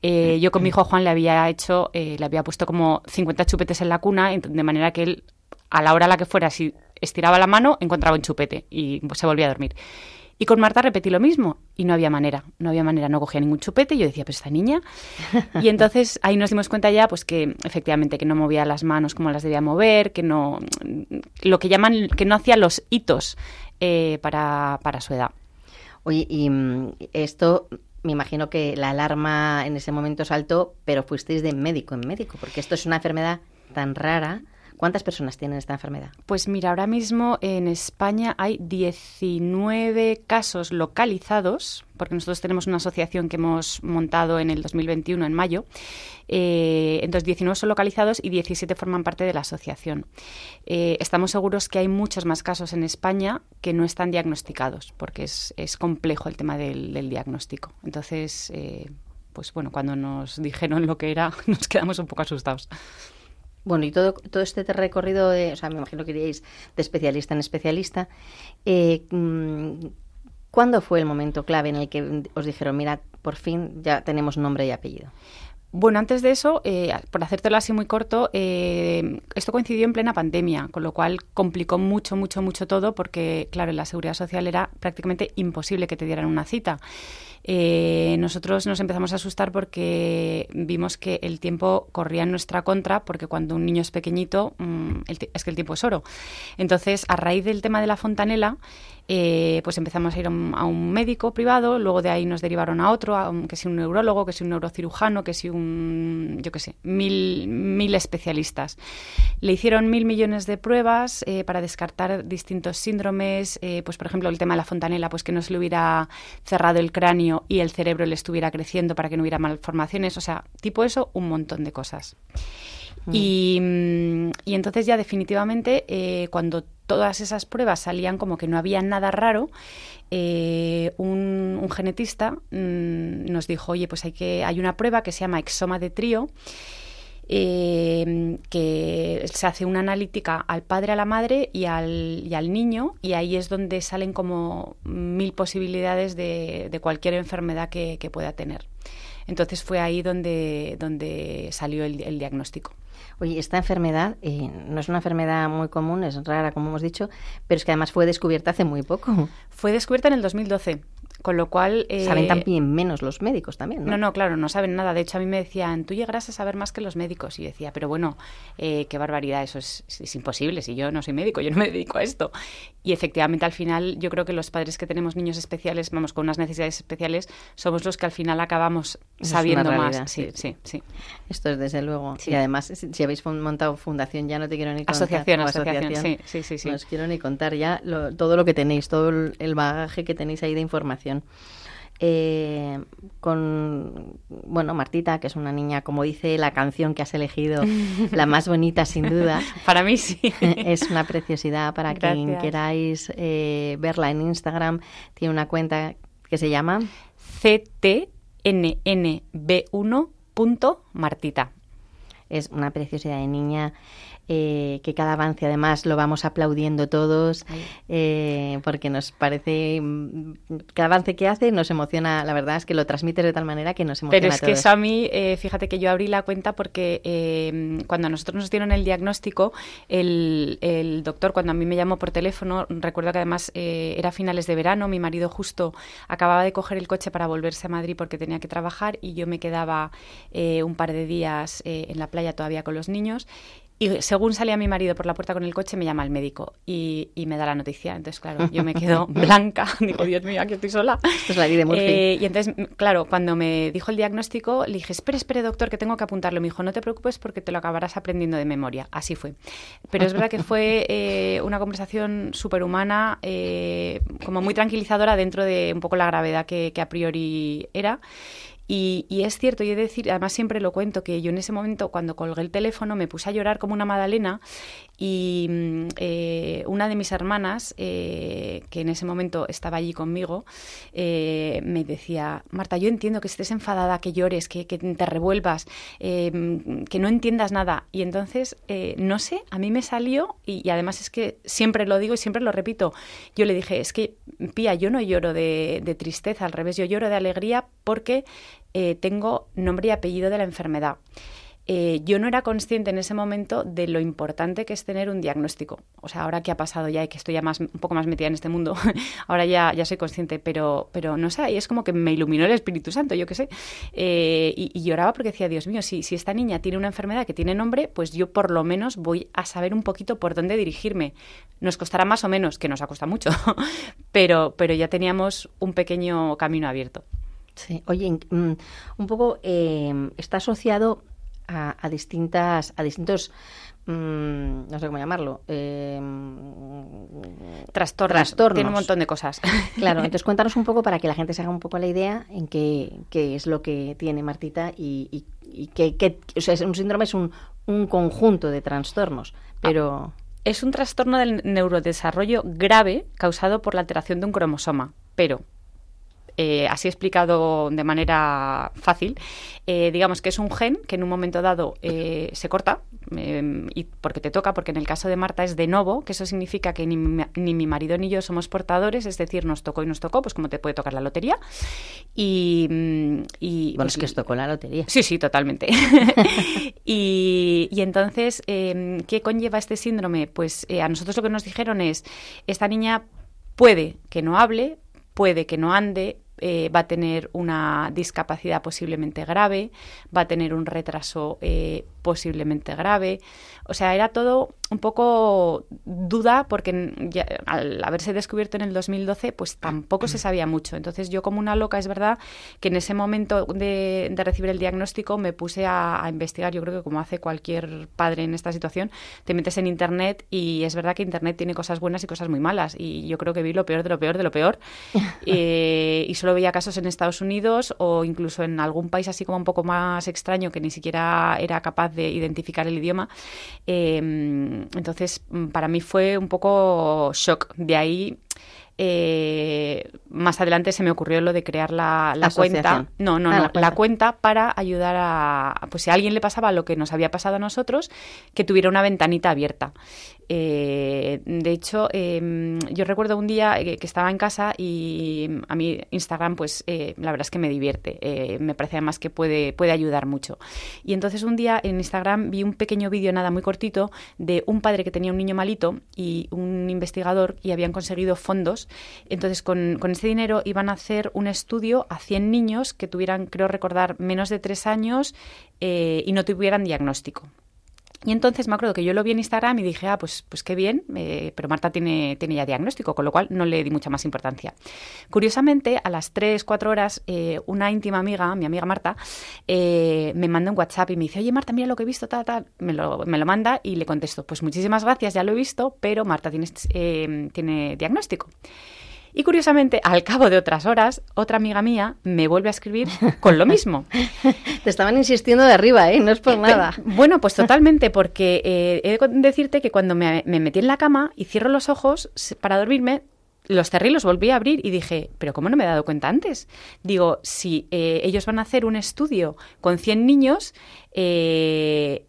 eh, yo con mi hijo Juan le había hecho, eh, le había puesto como 50 chupetes en la cuna, de manera que él, a la hora a la que fuera, si estiraba la mano, encontraba un chupete y se volvía a dormir. Y con Marta repetí lo mismo y no había manera, no había manera, no cogía ningún chupete. Y yo decía, pues esta niña. Y entonces ahí nos dimos cuenta ya, pues que efectivamente que no movía las manos como las debía mover, que no, lo que llaman, que no hacía los hitos eh, para, para su edad. Oye, y mm, esto me imagino que la alarma en ese momento saltó, pero fuisteis de médico en médico, porque esto es una enfermedad tan rara. ¿Cuántas personas tienen esta enfermedad? Pues mira, ahora mismo en España hay 19 casos localizados, porque nosotros tenemos una asociación que hemos montado en el 2021, en mayo, eh, entonces, 19 son localizados y 17 forman parte de la asociación. Eh, estamos seguros que hay muchos más casos en España que no están diagnosticados, porque es, complejo el tema del, diagnóstico. Entonces, eh, pues bueno, cuando nos dijeron lo que era, nos quedamos un poco asustados. Bueno, y todo, todo este recorrido, de, o sea, me imagino que iríais de especialista en especialista. Mm, ¿Cuándo fue el momento clave en el que os dijeron, mira, por fin ya tenemos nombre y apellido? Bueno, antes de eso, eh, por hacértelo así muy corto, eh, esto coincidió en plena pandemia, con lo cual complicó mucho, mucho, mucho todo, porque, claro, en la seguridad social era prácticamente imposible que te dieran una cita. Eh, nosotros nos empezamos a asustar porque vimos que el tiempo corría en nuestra contra, porque cuando un niño es pequeñito, mm, es que el tiempo es oro. Entonces, a raíz del tema de la fontanela, eh, pues empezamos a ir a un, médico privado, luego de ahí nos derivaron a otro, que si un neurólogo, que si un neurocirujano, que si un, yo qué sé, mil, mil especialistas. Le hicieron mil millones de pruebas eh, para descartar distintos síndromes, eh, pues por ejemplo el tema de la fontanela, pues que no se le hubiera cerrado el cráneo y el cerebro le estuviera creciendo para que no hubiera malformaciones, o sea, tipo eso, un montón de cosas. Mm. Y, entonces ya definitivamente cuando todas esas pruebas salían como que no había nada raro, eh, un, genetista mm, nos dijo, oye, pues hay que hay una prueba que se llama exoma de trío. Eh, que se hace una analítica al padre, a la madre y al, y al, niño, y ahí es donde salen como mil posibilidades de, cualquier enfermedad que, pueda tener. Entonces fue ahí donde, donde salió el diagnóstico. Oye, esta enfermedad eh, no es una enfermedad muy común, es rara, como hemos dicho, pero es que además fue descubierta hace muy poco. Fue descubierta en el 2012. Con lo cual... Eh, saben también menos los médicos también, ¿no? No, no, claro, no saben nada. De hecho, a mí me decían, tú llegarás a saber más que los médicos. Y decía, pero bueno, eh, qué barbaridad, eso es, imposible. Si yo no soy médico, yo no me dedico a esto. Y efectivamente, al final, yo creo que los padres que tenemos niños especiales, vamos, con unas necesidades especiales, somos los que al final acabamos sabiendo más. Sí, sí, sí, Esto es desde luego. Y además, si habéis montado fundación, ya no te quiero ni contar. Asociación, asociación, sí, sí, sí, sí. No os quiero ni contar ya todo lo que tenéis, todo el bagaje que tenéis ahí de información. Eh, con, bueno, Martita, que es una niña, como dice la canción que has elegido, la más bonita sin duda. para mí sí. es una preciosidad para quien queráis eh, verla en Instagram. Tiene una cuenta que se llama ctnnb1.martita. Es una preciosidad de niña eh, que cada avance además lo vamos aplaudiendo todos, eh, porque nos parece, mm, cada avance que hace nos emociona, la verdad es que lo transmite de tal manera que nos emociona. Pero es que eso a mí, eh, fíjate que yo abrí la cuenta porque cuando a nosotros nos dieron el diagnóstico, el, el, doctor, cuando a mí me llamó por teléfono, recuerdo que además era finales de verano, mi marido justo acababa de coger el coche para volverse a Madrid porque tenía que trabajar y yo me quedaba un par de días en la playa todavía con los niños Y según salía mi marido por la puerta con el coche, me llama el médico y, me da la noticia. Entonces, claro, yo me quedo blanca. Digo, Dios mío, aquí estoy sola. Esto es la de Murphy. Eh, y entonces, claro, cuando me dijo el diagnóstico, le dije, espere, espere, doctor, que tengo que apuntarlo. Me dijo, no te preocupes porque te lo acabarás aprendiendo de memoria. Así fue. Pero es verdad que fue eh, una conversación superhumana, eh, como muy tranquilizadora dentro de un poco la gravedad que, que a priori era. Y, es cierto, y he de decir, además siempre lo cuento, que yo en ese momento, cuando colgué el teléfono, me puse a llorar como una madalena y mm, eh, una de mis hermanas, eh, que en ese momento estaba allí conmigo, eh, me decía, Marta, yo entiendo que estés enfadada, que llores, que, te revuelvas, mm, que no entiendas nada. Y entonces, no sé, a mí me salió, y, además es que siempre lo digo y siempre lo repito, yo le dije, es que, Pía, yo no lloro de tristeza, al revés, yo lloro de alegría porque eh, tengo nombre y apellido de la enfermedad. Eh, yo no era consciente en ese momento de lo importante que es tener un diagnóstico. O sea, ahora que ha pasado ya y que estoy ya más, un poco más metida en este mundo, ahora ya, ya soy consciente, pero, pero no sé, y es como que me iluminó el Espíritu Santo, yo qué sé. Eh, y, lloraba porque decía, Dios mío, si, si esta niña tiene una enfermedad que tiene nombre, pues yo por lo menos voy a saber un poquito por dónde dirigirme. Nos costará más o menos, que nos ha costado mucho, pero, pero ya teníamos un pequeño camino abierto. Sí, oye, mm, un poco eh, está asociado a, distintas, a distintos, mm, no sé cómo llamarlo, eh, trastornos. Tiene un montón de cosas. Claro, entonces cuéntanos un poco para que la gente se haga un poco la idea en qué, qué es lo que tiene Martita y, y, que, o sea, un síndrome es un, un conjunto de trastornos, pero... Es un trastorno del neurodesarrollo grave causado por la alteración de un cromosoma, pero eh, así explicado de manera fácil, eh, digamos que es un gen que en un momento dado eh, se corta, y porque te toca, porque en el caso de Marta es de novo, que eso significa que ni, mi marido ni yo somos portadores, es decir, nos tocó y nos tocó, pues como te puede tocar la lotería. Y, mm, bueno, es que os tocó la lotería. Sí, sí, totalmente. y, y, entonces, em, ¿qué conlleva este síndrome? Pues a nosotros lo que nos dijeron es, esta niña puede que no hable, puede que no ande, eh, va a tener una discapacidad posiblemente grave, va a tener un retraso eh, posiblemente grave. O sea, era todo un poco duda porque al haberse descubierto en el 2012, pues tampoco se sabía mucho. Entonces yo como una loca, es verdad que en ese momento de, recibir el diagnóstico me puse a, investigar, yo creo que como hace cualquier padre en esta situación, te metes en Internet y es verdad que Internet tiene cosas buenas y cosas muy malas. Y yo creo que vi lo peor de lo peor de lo peor. Eh, y solo veía casos en Estados Unidos o incluso en algún país así como un poco más extraño que ni siquiera era capaz de identificar el idioma. Em, entonces, mm, para mí fue un poco shock. De ahí eh, más adelante se me ocurrió lo de crear la, cuenta. No, no, ah, no, la cuenta. para ayudar a, pues si a alguien le pasaba lo que nos había pasado a nosotros, que tuviera una ventanita abierta. Eh, de hecho, em, yo recuerdo un día eh, que estaba en casa y a mí Instagram, pues eh, la verdad es que me divierte. me parece además que puede, puede ayudar mucho. Y entonces un día en Instagram vi un pequeño vídeo, nada muy cortito, de un padre que tenía un niño malito y un investigador y habían conseguido fondos. Entonces, con, con ese dinero iban a hacer un estudio a 100 niños que tuvieran, creo recordar, menos de 3 años y no tuvieran diagnóstico. Y entonces me acuerdo que yo lo vi en Instagram y dije, ah, pues, pues qué bien, eh, pero Marta tiene, tiene ya diagnóstico, con lo cual no le di mucha más importancia. Curiosamente, a las 3, 4 horas, eh, una íntima amiga, mi amiga Marta, eh, me manda un WhatsApp y me dice, oye Marta, mira lo que he visto, tal, tal. Me lo, me lo manda y le contesto, pues muchísimas gracias, ya lo he visto, pero Marta tiene, tiene diagnóstico. Y curiosamente, al cabo de otras horas, otra amiga mía me vuelve a escribir con lo mismo. Te estaban insistiendo de arriba, ¿eh? No es por nada. Bueno, pues totalmente, porque eh, he de decirte que cuando me, metí en la cama y cierro los ojos para dormirme, los cerrillos volví a abrir y dije, pero ¿cómo no me he dado cuenta antes? Digo, si eh, ellos van a hacer un estudio con 100 niños, eh,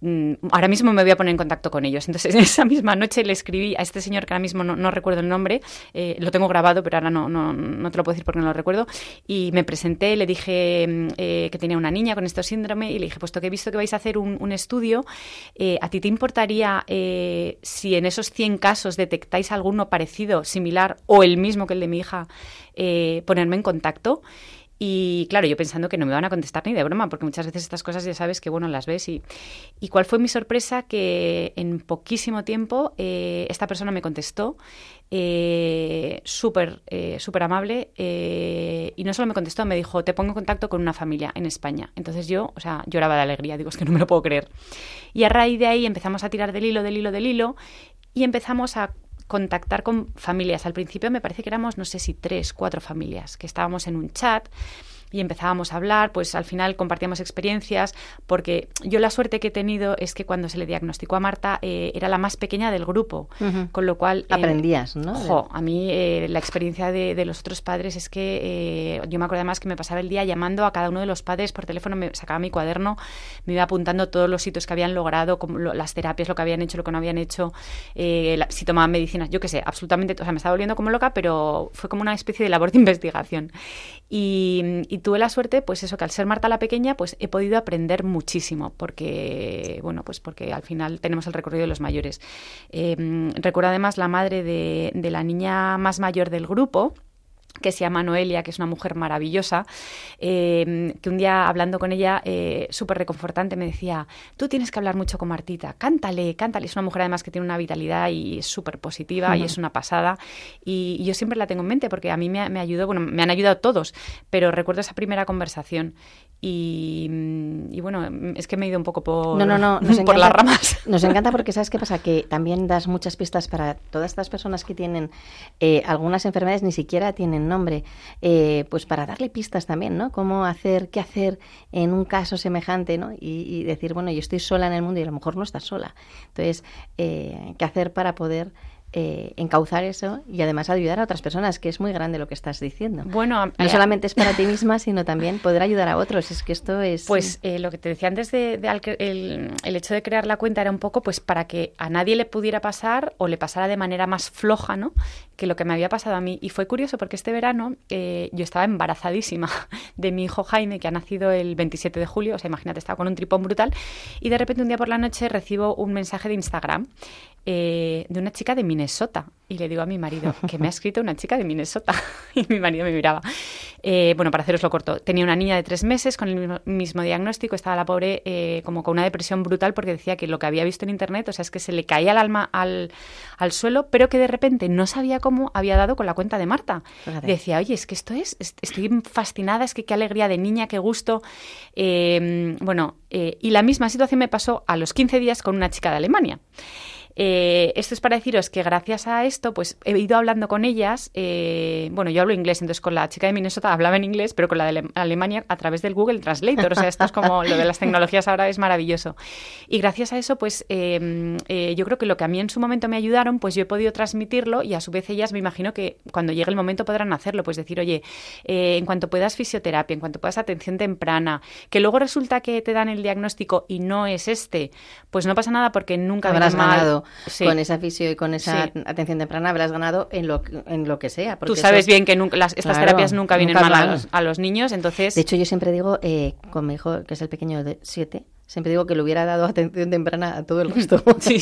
ahora mismo me voy a poner en contacto con ellos. Entonces, esa misma noche le escribí a este señor que ahora mismo no, recuerdo el nombre, eh, lo tengo grabado, pero ahora no, no, no, te lo puedo decir porque no lo recuerdo, y me presenté, le dije mm, eh, que tenía una niña con este síndrome y le dije, puesto que he visto que vais a hacer un, estudio, eh, ¿a ti te importaría si en esos 100 casos detectáis alguno parecido, similar o el mismo que el de mi hija, ponerme en contacto? Y claro, yo pensando que no me van a contestar ni de broma, porque muchas veces estas cosas ya sabes que, bueno, las ves. Y, y cuál fue mi sorpresa que en poquísimo tiempo eh, esta persona me contestó eh, súper eh, súper amable eh, y no solo me contestó, me dijo, te pongo en contacto con una familia en España. Entonces yo, o sea, lloraba de alegría, digo, es que no me lo puedo creer. Y a raíz de ahí empezamos a tirar del hilo, del hilo, del hilo y empezamos a contactar con familias. Al principio me parece que éramos, no sé si tres, cuatro familias, que estábamos en un chat y empezábamos a hablar, pues al final compartíamos experiencias, porque yo la suerte que he tenido es que cuando se le diagnosticó a Marta eh, era la más pequeña del grupo, con lo cual... Eh, Aprendías, ¿no? Ojo, a mí eh, la experiencia de, los otros padres es que yo me acuerdo además que me pasaba el día llamando a cada uno de los padres por teléfono, me sacaba mi cuaderno, me iba apuntando todos los sitios que habían logrado, como las terapias, lo que habían hecho, lo que no habían hecho, si tomaban medicinas, yo qué sé, absolutamente, o sea, me estaba volviendo como loca, pero fue como una especie de labor de investigación. y tuve la suerte, pues eso, que al ser Marta la pequeña, pues he podido aprender muchísimo, porque, bueno, pues porque al final tenemos el recorrido de los mayores. Eh, recuerdo además la madre de, de la niña más mayor del grupo, que se llama Noelia, que es una mujer maravillosa, eh, que un día hablando con ella, eh, súper reconfortante, me decía, tú tienes que hablar mucho con Martita, cántale, cántale. Es una mujer además que tiene una vitalidad y es súper positiva y es una pasada. Y, yo siempre la tengo en mente porque a mí me, me, ayudó, bueno, me han ayudado todos, pero recuerdo esa primera conversación y, bueno, es que me he ido un poco por, no, no, no, por las ramas. Nos encanta porque sabes qué pasa, que también das muchas pistas para todas estas personas que tienen eh, algunas enfermedades, ni siquiera tienen nombre, eh, pues para darle pistas también, ¿no? Cómo hacer, qué hacer en un caso semejante, ¿no? Y, decir, bueno, yo estoy sola en el mundo y a lo mejor no estás sola. Entonces, eh, ¿qué hacer para poder eh, encauzar eso y además ayudar a otras personas, que es muy grande lo que estás diciendo. Bueno, no eh, solamente es para ti misma, sino también poder ayudar a otros. Es que esto es. Pues eh, lo que te decía antes de, el, el, hecho de crear la cuenta era un poco pues para que a nadie le pudiera pasar o le pasara de manera más floja, ¿no? Que lo que me había pasado a mí. Y fue curioso porque este verano yo estaba embarazadísima de mi hijo Jaime, que ha nacido el 27 de julio. O sea, imagínate, estaba con un tripón brutal. Y de repente un día por la noche recibo un mensaje de Instagram de una chica de mi Minnesota. Y le digo a mi marido que me ha escrito una chica de Minnesota. y mi marido me miraba. Eh, bueno, para haceros lo corto, tenía una niña de tres meses con el mismo, diagnóstico. Estaba la pobre eh, como con una depresión brutal porque decía que lo que había visto en internet, o sea, es que se le caía el alma al, al suelo, pero que de repente no sabía cómo había dado con la cuenta de Marta. Decía, oye, es que esto es, estoy fascinada, es que qué alegría de niña, qué gusto. Eh, bueno, y la misma situación me pasó a los 15 días con una chica de Alemania. Eh, esto es para deciros que gracias a esto, pues he ido hablando con ellas. Eh, bueno, yo hablo inglés, entonces con la chica de Minnesota hablaba en inglés, pero con la de Alemania a través del Google Translator. O sea, esto es como lo de las tecnologías ahora es maravilloso. Y gracias a eso, pues em, eh, yo creo que lo que a mí en su momento me ayudaron, pues yo he podido transmitirlo y a su vez ellas me imagino que cuando llegue el momento podrán hacerlo. Pues decir, oye, en cuanto puedas fisioterapia, en cuanto puedas atención temprana, que luego resulta que te dan el diagnóstico y no es este, pues no pasa nada porque nunca habrás ganado con esa fisio y con esa atención temprana habrás ganado en lo, en lo que sea. Tú sabes bien que nunca, las, estas terapias nunca vienen mal a los, niños, entonces... De hecho, yo siempre digo, eh, con mi hijo, que es el pequeño de siete, siempre digo que le hubiera dado atención temprana a todo el resto. sí.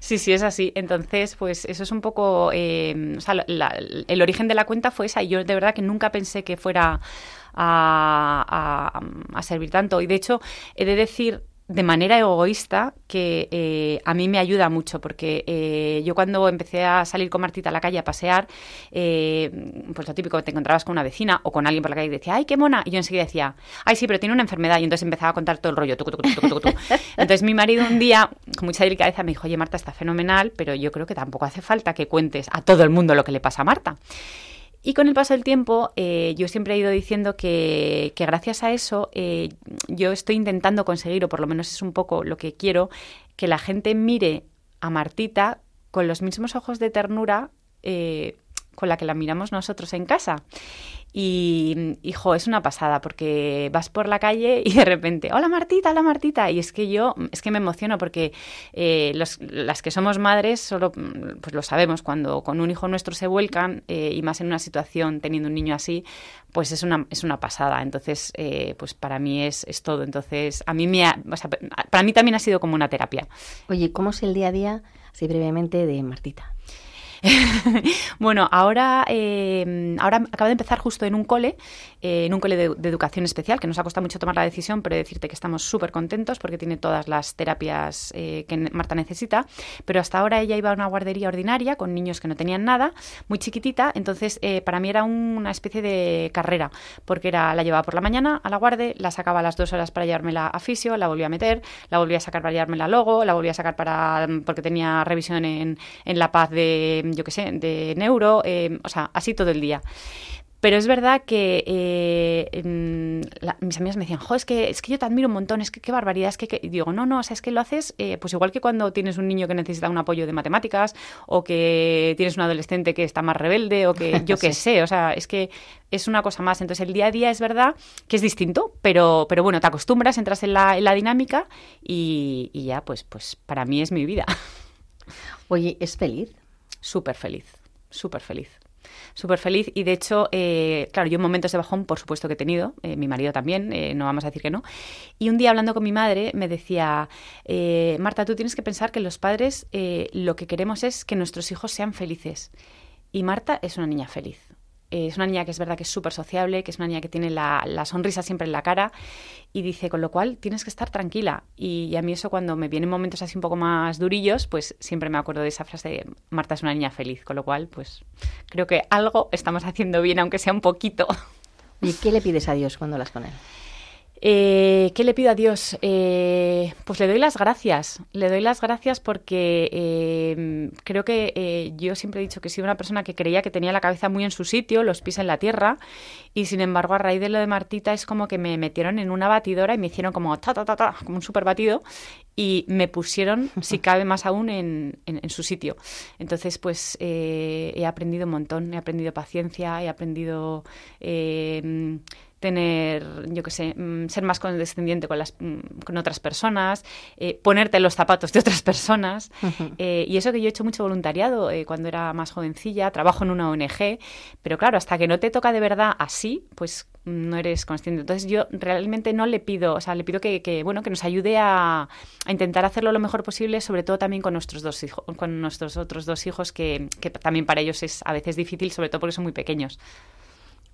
Sí, sí, es así. Entonces, pues eso es un poco... Eh, el origen de la cuenta fue esa y yo de verdad que nunca pensé que fuera a, a, a servir tanto. Y de hecho, he de decir de manera egoísta que eh, a mí me ayuda mucho porque eh, yo cuando empecé a salir con Martita a la calle a pasear, eh, pues lo típico, te encontrabas con una vecina o con alguien por la calle y decía, ¡ay, qué mona! Y yo enseguida decía, ¡ay, sí, pero tiene una enfermedad! Y entonces empezaba a contar todo el rollo. entonces mi marido un día, con mucha delicadeza, me dijo, oye, Marta, está fenomenal, pero yo creo que tampoco hace falta que cuentes a todo el mundo lo que le pasa a Marta. Y con el paso del tiempo, eh, yo siempre he ido diciendo que, gracias a eso eh, yo estoy intentando conseguir, o por lo menos es un poco lo que quiero, que la gente mire a Martita con los mismos ojos de ternura eh, con la que la miramos nosotros en casa. Y, hijo, es una pasada porque vas por la calle y de repente, hola Martita, hola Martita. Y es que yo, es que me emociono porque eh, las que somos madres solo pues lo sabemos, cuando con un hijo nuestro se vuelcan eh, y más en una situación teniendo un niño así, pues es una, es una pasada. Entonces, eh, pues para mí es, es, todo. Entonces, a mí me para mí también ha sido como una terapia. Oye, ¿cómo es el día a día, así brevemente, de Martita? bueno, ahora, eh, ahora acaba de empezar justo en un cole, eh, en un cole de, educación especial, que nos ha costado mucho tomar la decisión, pero decirte que estamos súper contentos porque tiene todas las terapias eh, que Marta necesita. Pero hasta ahora ella iba a una guardería ordinaria con niños que no tenían nada, muy chiquitita, entonces para mí era una especie de carrera, porque era la llevaba por la mañana a la guardia, la sacaba a las dos horas para llevármela a fisio, la volvía a meter, la volvía a sacar para llevármela luego, la volvía a sacar para porque tenía revisión en, en La Paz de yo qué sé, de neuro, eh, o sea, así todo el día. Pero es verdad que eh, mis amigas me decían, jo, es que, es que yo te admiro un montón, es que qué barbaridad, es que, digo, no, no, o sea, es que lo haces, eh, pues igual que cuando tienes un niño que necesita un apoyo de matemáticas, o que tienes un adolescente que está más rebelde, o que yo qué sé, o sea, es que es una cosa más. Entonces el día a día es verdad que es distinto, pero, pero bueno, te acostumbras, entras en la, en la dinámica y, y ya, pues, pues para mí es mi vida. Oye, ¿es feliz? Súper feliz, súper feliz. Súper feliz y de hecho, eh, claro, yo momentos de bajón por supuesto que he tenido, eh, mi marido también, eh, no vamos a decir que no. Y un día hablando con mi madre me decía, Marta, tú tienes que pensar que los padres lo que queremos es que nuestros hijos sean felices. Y Marta es una niña feliz. Eh, es una niña que es verdad que es súper sociable, que es una niña que tiene la, sonrisa siempre en la cara y dice, con lo cual tienes que estar tranquila. Y, a mí eso cuando me vienen momentos así un poco más durillos, pues siempre me acuerdo de esa frase de Marta es una niña feliz, con lo cual pues creo que algo estamos haciendo bien, aunque sea un poquito. ¿Y qué le pides a Dios cuando las con él? Eh, ¿Qué le pido a Dios? Eh, pues le doy las gracias. Le doy las gracias porque eh, creo que yo siempre he dicho que soy una persona que creía que tenía la cabeza muy en su sitio, los pies en la tierra, y sin embargo a raíz de lo de Martita es como que me metieron en una batidora y me hicieron como ta ta ta ta, como un super batido, y me pusieron, si cabe más aún, en, en su sitio. Entonces, pues he aprendido un montón, he aprendido paciencia, he aprendido tener, yo qué sé, mm, ser más condescendiente con, las, mm, con otras personas, eh, ponerte los zapatos de otras personas. Eh, y eso que yo he hecho mucho voluntariado eh, cuando era más jovencilla, trabajo en una ONG, pero claro, hasta que no te toca de verdad así, pues no eres consciente. Entonces yo realmente no le pido, o sea, le pido que, que bueno, que nos ayude a, a, intentar hacerlo lo mejor posible, sobre todo también con nuestros dos hijos, con nuestros otros dos hijos, que, que también para ellos es a veces difícil, sobre todo porque son muy pequeños.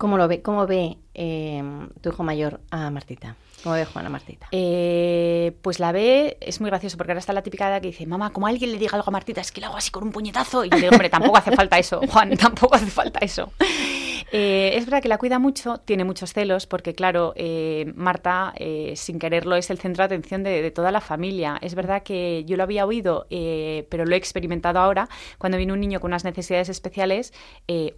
¿Cómo lo ve, cómo ve eh, tu hijo mayor a Martita? ¿Cómo ve Juana Martita? Eh, pues la ve, es muy gracioso, porque ahora está la típica edad que dice, mamá, como alguien le diga algo a Martita, es que le hago así con un puñetazo. Y yo digo, hombre, tampoco hace falta eso, Juan, tampoco hace falta eso. Eh, es verdad que la cuida mucho, tiene muchos celos, porque claro, eh, Marta, eh, sin quererlo, es el centro de atención de, toda la familia. Es verdad que yo lo había oído, pero lo he experimentado ahora. Cuando viene un niño con unas necesidades especiales,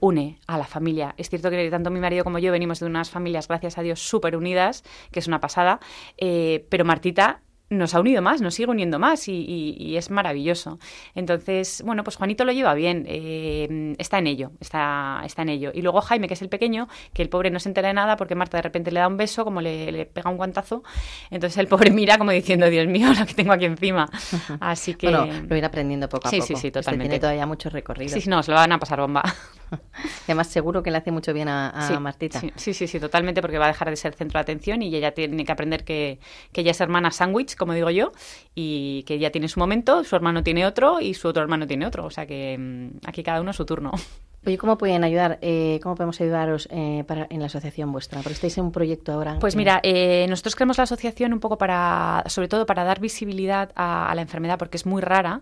une a la familia. Es cierto que tanto mi marido como yo venimos de unas familias, gracias a Dios, súper unidas, que es una pasada, pero Martita nos ha unido más, nos sigue uniendo más y, es maravilloso. Entonces, bueno, pues Juanito lo lleva bien, eh, está en ello, está, está en ello. Y luego Jaime, que es el pequeño, que el pobre no se entera de nada porque Marta de repente le da un beso, como le, pega un guantazo, entonces el pobre mira como diciendo, Dios mío, lo que tengo aquí encima. Así que... Bueno, lo irá aprendiendo poco a sí, poco. Sí, sí, este totalmente. tiene todavía mucho recorrido. Sí, sí, no, se lo van a pasar bomba. Además, seguro que le hace mucho bien a, Martita. Sí, sí, sí, totalmente, porque va a dejar de ser centro de atención y ella tiene que aprender que, que ella es hermana sándwich, como digo yo, y que ella tiene su momento, su hermano tiene otro y su otro hermano tiene otro. O sea que mm, aquí cada uno su turno. Oye, ¿cómo pueden ayudar? Eh, ¿Cómo podemos ayudaros eh, para, en la asociación vuestra? Porque estáis en un proyecto ahora. Pues mira, eh, nosotros creamos la asociación un poco para, sobre todo para dar visibilidad a, la enfermedad, porque es muy rara.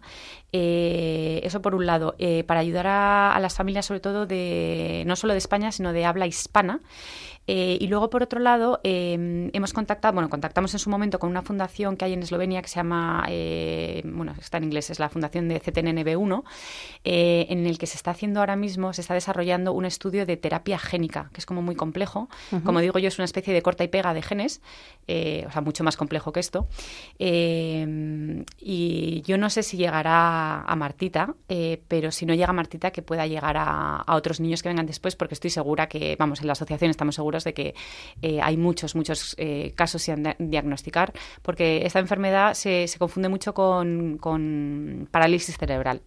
eso por un lado, para ayudar a, a, las familias, sobre todo de no solo de España, sino de habla hispana. Eh, y luego, por otro lado, em, hemos contactado, bueno, contactamos en su momento con una fundación que hay en Eslovenia que se llama, eh, bueno, está en inglés, es la fundación de CTNNB1, eh, en el que se está haciendo ahora mismo, se está desarrollando un estudio de terapia génica, que es como muy complejo. Como digo yo, es una especie de corta y pega de genes, o sea, mucho más complejo que esto. Em, y yo no sé si llegará a Martita, pero si no llega a Martita, que pueda llegar a, a otros niños que vengan después, porque estoy segura que, vamos, en la asociación estamos seguros de que eh, hay muchos, muchos eh, casos sin diagnosticar, porque esta enfermedad se, se confunde mucho con, con parálisis cerebral.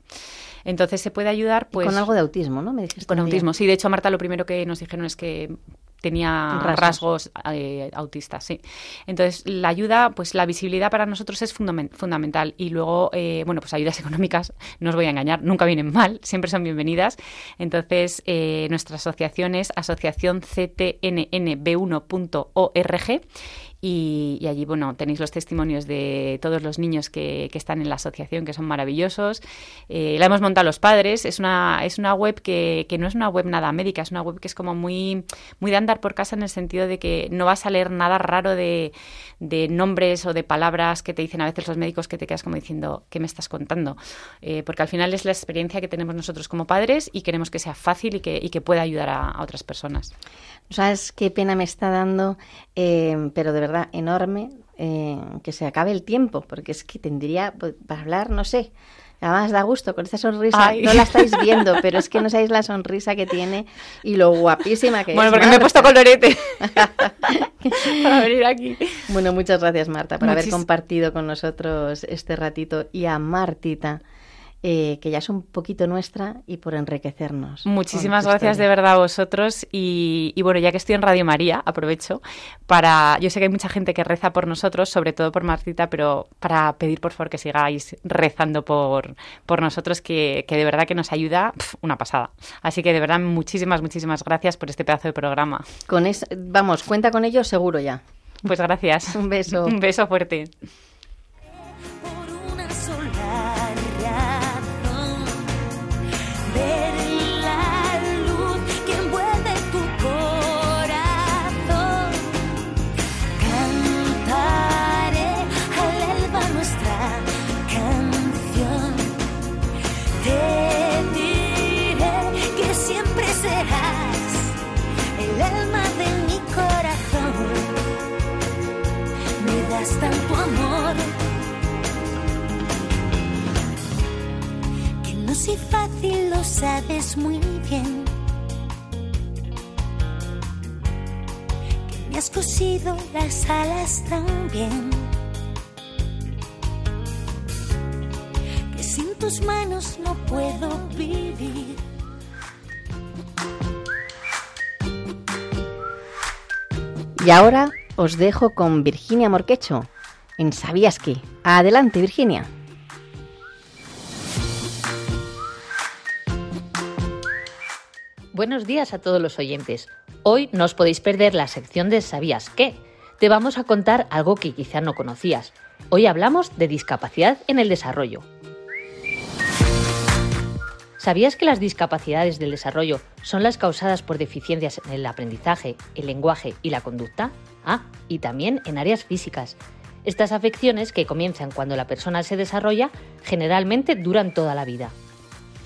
Entonces se puede ayudar pues con algo de autismo, ¿no? Me con autismo, sí. De hecho, Marta, lo primero que nos dijeron es que tenía Rasgos. rasgos, eh, autistas, sí. Entonces, la ayuda, pues la visibilidad para nosotros es fundamen- fundamental. Y luego, eh, bueno, pues ayudas económicas, no os voy a engañar, nunca vienen mal, siempre son bienvenidas. Entonces, eh, nuestra asociación es asociación ctnnb1.org y, y allí, bueno, tenéis los testimonios de todos los niños que, que están en la asociación, que son maravillosos. Eh, la hemos montado los padres. Es una, es una web que, que no es una web nada médica, es una web que es como muy, muy de andar por casa en el sentido de que no vas a leer nada raro de, de nombres o de palabras que te dicen a veces los médicos que te quedas como diciendo, ¿qué me estás contando? Eh, porque al final es la experiencia que tenemos nosotros como padres y queremos que sea fácil y que, y que pueda ayudar a, a otras personas. ¿Sabes qué pena me está dando? Eh, pero de verdad, enorme, eh, que se acabe el tiempo, porque es que tendría pues, para hablar, no sé. Además da gusto con esta sonrisa. Ay. No la estáis viendo, pero es que no sabéis la sonrisa que tiene y lo guapísima que Bueno, es. porque me he puesto Marta. colorete para venir aquí. Bueno, muchas gracias Marta por haber compartido con nosotros este ratito y a Martita, eh, que ya es un poquito nuestra y por enriquecernos. Muchísimas gracias de verdad a vosotros y, y bueno, ya que estoy en Radio María, aprovecho para, yo sé que hay mucha gente que reza por nosotros, sobre todo por Martita, pero para pedir por favor que sigáis rezando por, por nosotros, que, que de verdad que nos ayuda pf, una pasada. Así que de verdad muchísimas, muchísimas gracias por este pedazo de programa. Con es- vamos, cuenta con ellos seguro ya. Pues gracias. Un beso. Un beso fuerte. Sabes muy bien. Que me has cosido las alas también. Que sin tus manos no puedo vivir. Y ahora os dejo con Virginia Morquecho en ¿Sabías qué? Adelante, Virginia. Buenos días a todos los oyentes. Hoy no os podéis perder la sección de ¿Sabías qué? Te vamos a contar algo que quizá no conocías. Hoy hablamos de discapacidad en el desarrollo. ¿Sabías que las discapacidades del desarrollo son las causadas por deficiencias en el aprendizaje, el lenguaje y la conducta? Ah, y también en áreas físicas. Estas afecciones, que comienzan cuando la persona se desarrolla, generalmente duran toda la vida.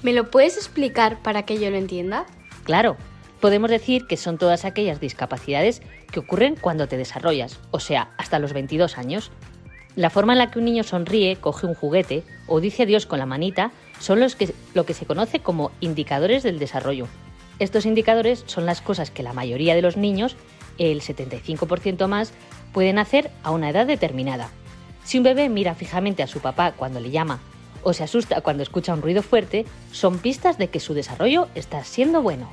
¿Me lo puedes explicar para que yo lo entienda? Claro, podemos decir que son todas aquellas discapacidades que ocurren cuando te desarrollas, o sea, hasta los 22 años. La forma en la que un niño sonríe, coge un juguete o dice adiós con la manita son los que, lo que se conoce como indicadores del desarrollo. Estos indicadores son las cosas que la mayoría de los niños, el 75% más, pueden hacer a una edad determinada. Si un bebé mira fijamente a su papá cuando le llama o se asusta cuando escucha un ruido fuerte, son pistas de que su desarrollo está siendo bueno.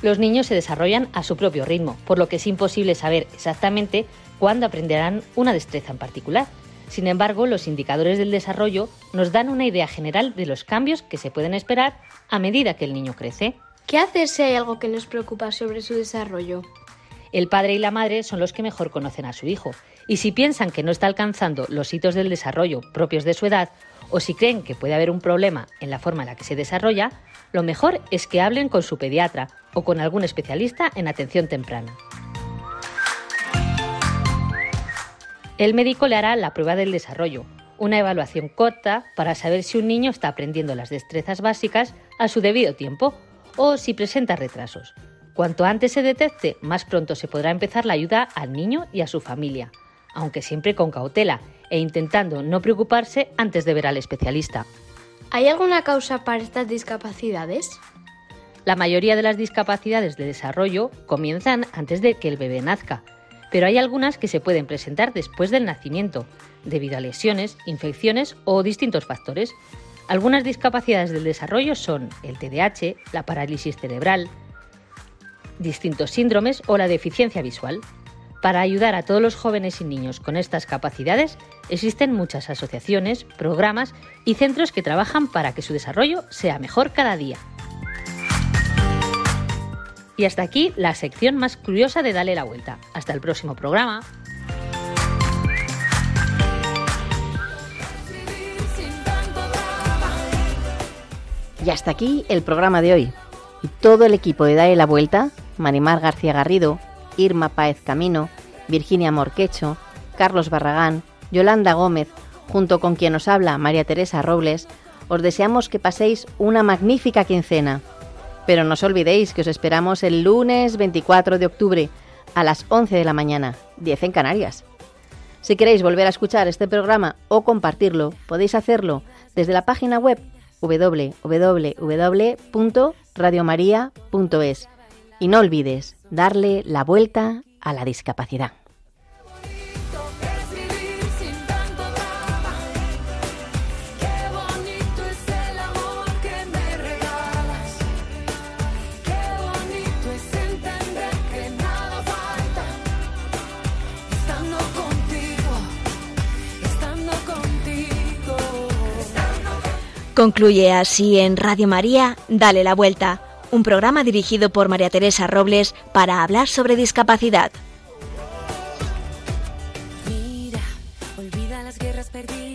Los niños se desarrollan a su propio ritmo, por lo que es imposible saber exactamente cuándo aprenderán una destreza en particular. Sin embargo, los indicadores del desarrollo nos dan una idea general de los cambios que se pueden esperar a medida que el niño crece. ¿Qué hacer si hay algo que nos preocupa sobre su desarrollo? El padre y la madre son los que mejor conocen a su hijo, y si piensan que no está alcanzando los hitos del desarrollo propios de su edad, o si creen que puede haber un problema en la forma en la que se desarrolla, lo mejor es que hablen con su pediatra o con algún especialista en atención temprana. El médico le hará la prueba del desarrollo, una evaluación corta para saber si un niño está aprendiendo las destrezas básicas a su debido tiempo o si presenta retrasos. Cuanto antes se detecte, más pronto se podrá empezar la ayuda al niño y a su familia, aunque siempre con cautela e intentando no preocuparse antes de ver al especialista. ¿Hay alguna causa para estas discapacidades? La mayoría de las discapacidades de desarrollo comienzan antes de que el bebé nazca, pero hay algunas que se pueden presentar después del nacimiento, debido a lesiones, infecciones o distintos factores. Algunas discapacidades del desarrollo son el TDAH, la parálisis cerebral, distintos síndromes o la deficiencia visual. Para ayudar a todos los jóvenes y niños con estas capacidades, existen muchas asociaciones, programas y centros que trabajan para que su desarrollo sea mejor cada día. Y hasta aquí la sección más curiosa de Dale la Vuelta. Hasta el próximo programa. Y hasta aquí el programa de hoy. Y todo el equipo de Dale la Vuelta, Marimar García Garrido, Irma Páez Camino, Virginia Morquecho, Carlos Barragán, Yolanda Gómez, junto con quien os habla María Teresa Robles, os deseamos que paséis una magnífica quincena. Pero no os olvidéis que os esperamos el lunes 24 de octubre a las 11 de la mañana, 10 en Canarias. Si queréis volver a escuchar este programa o compartirlo, podéis hacerlo desde la página web www.radiomaria.es. Y no olvides darle la vuelta a la discapacidad. Concluye así en Radio María, Dale la Vuelta, un programa dirigido por María Teresa Robles para hablar sobre discapacidad. Mira, olvida las guerras perdidas,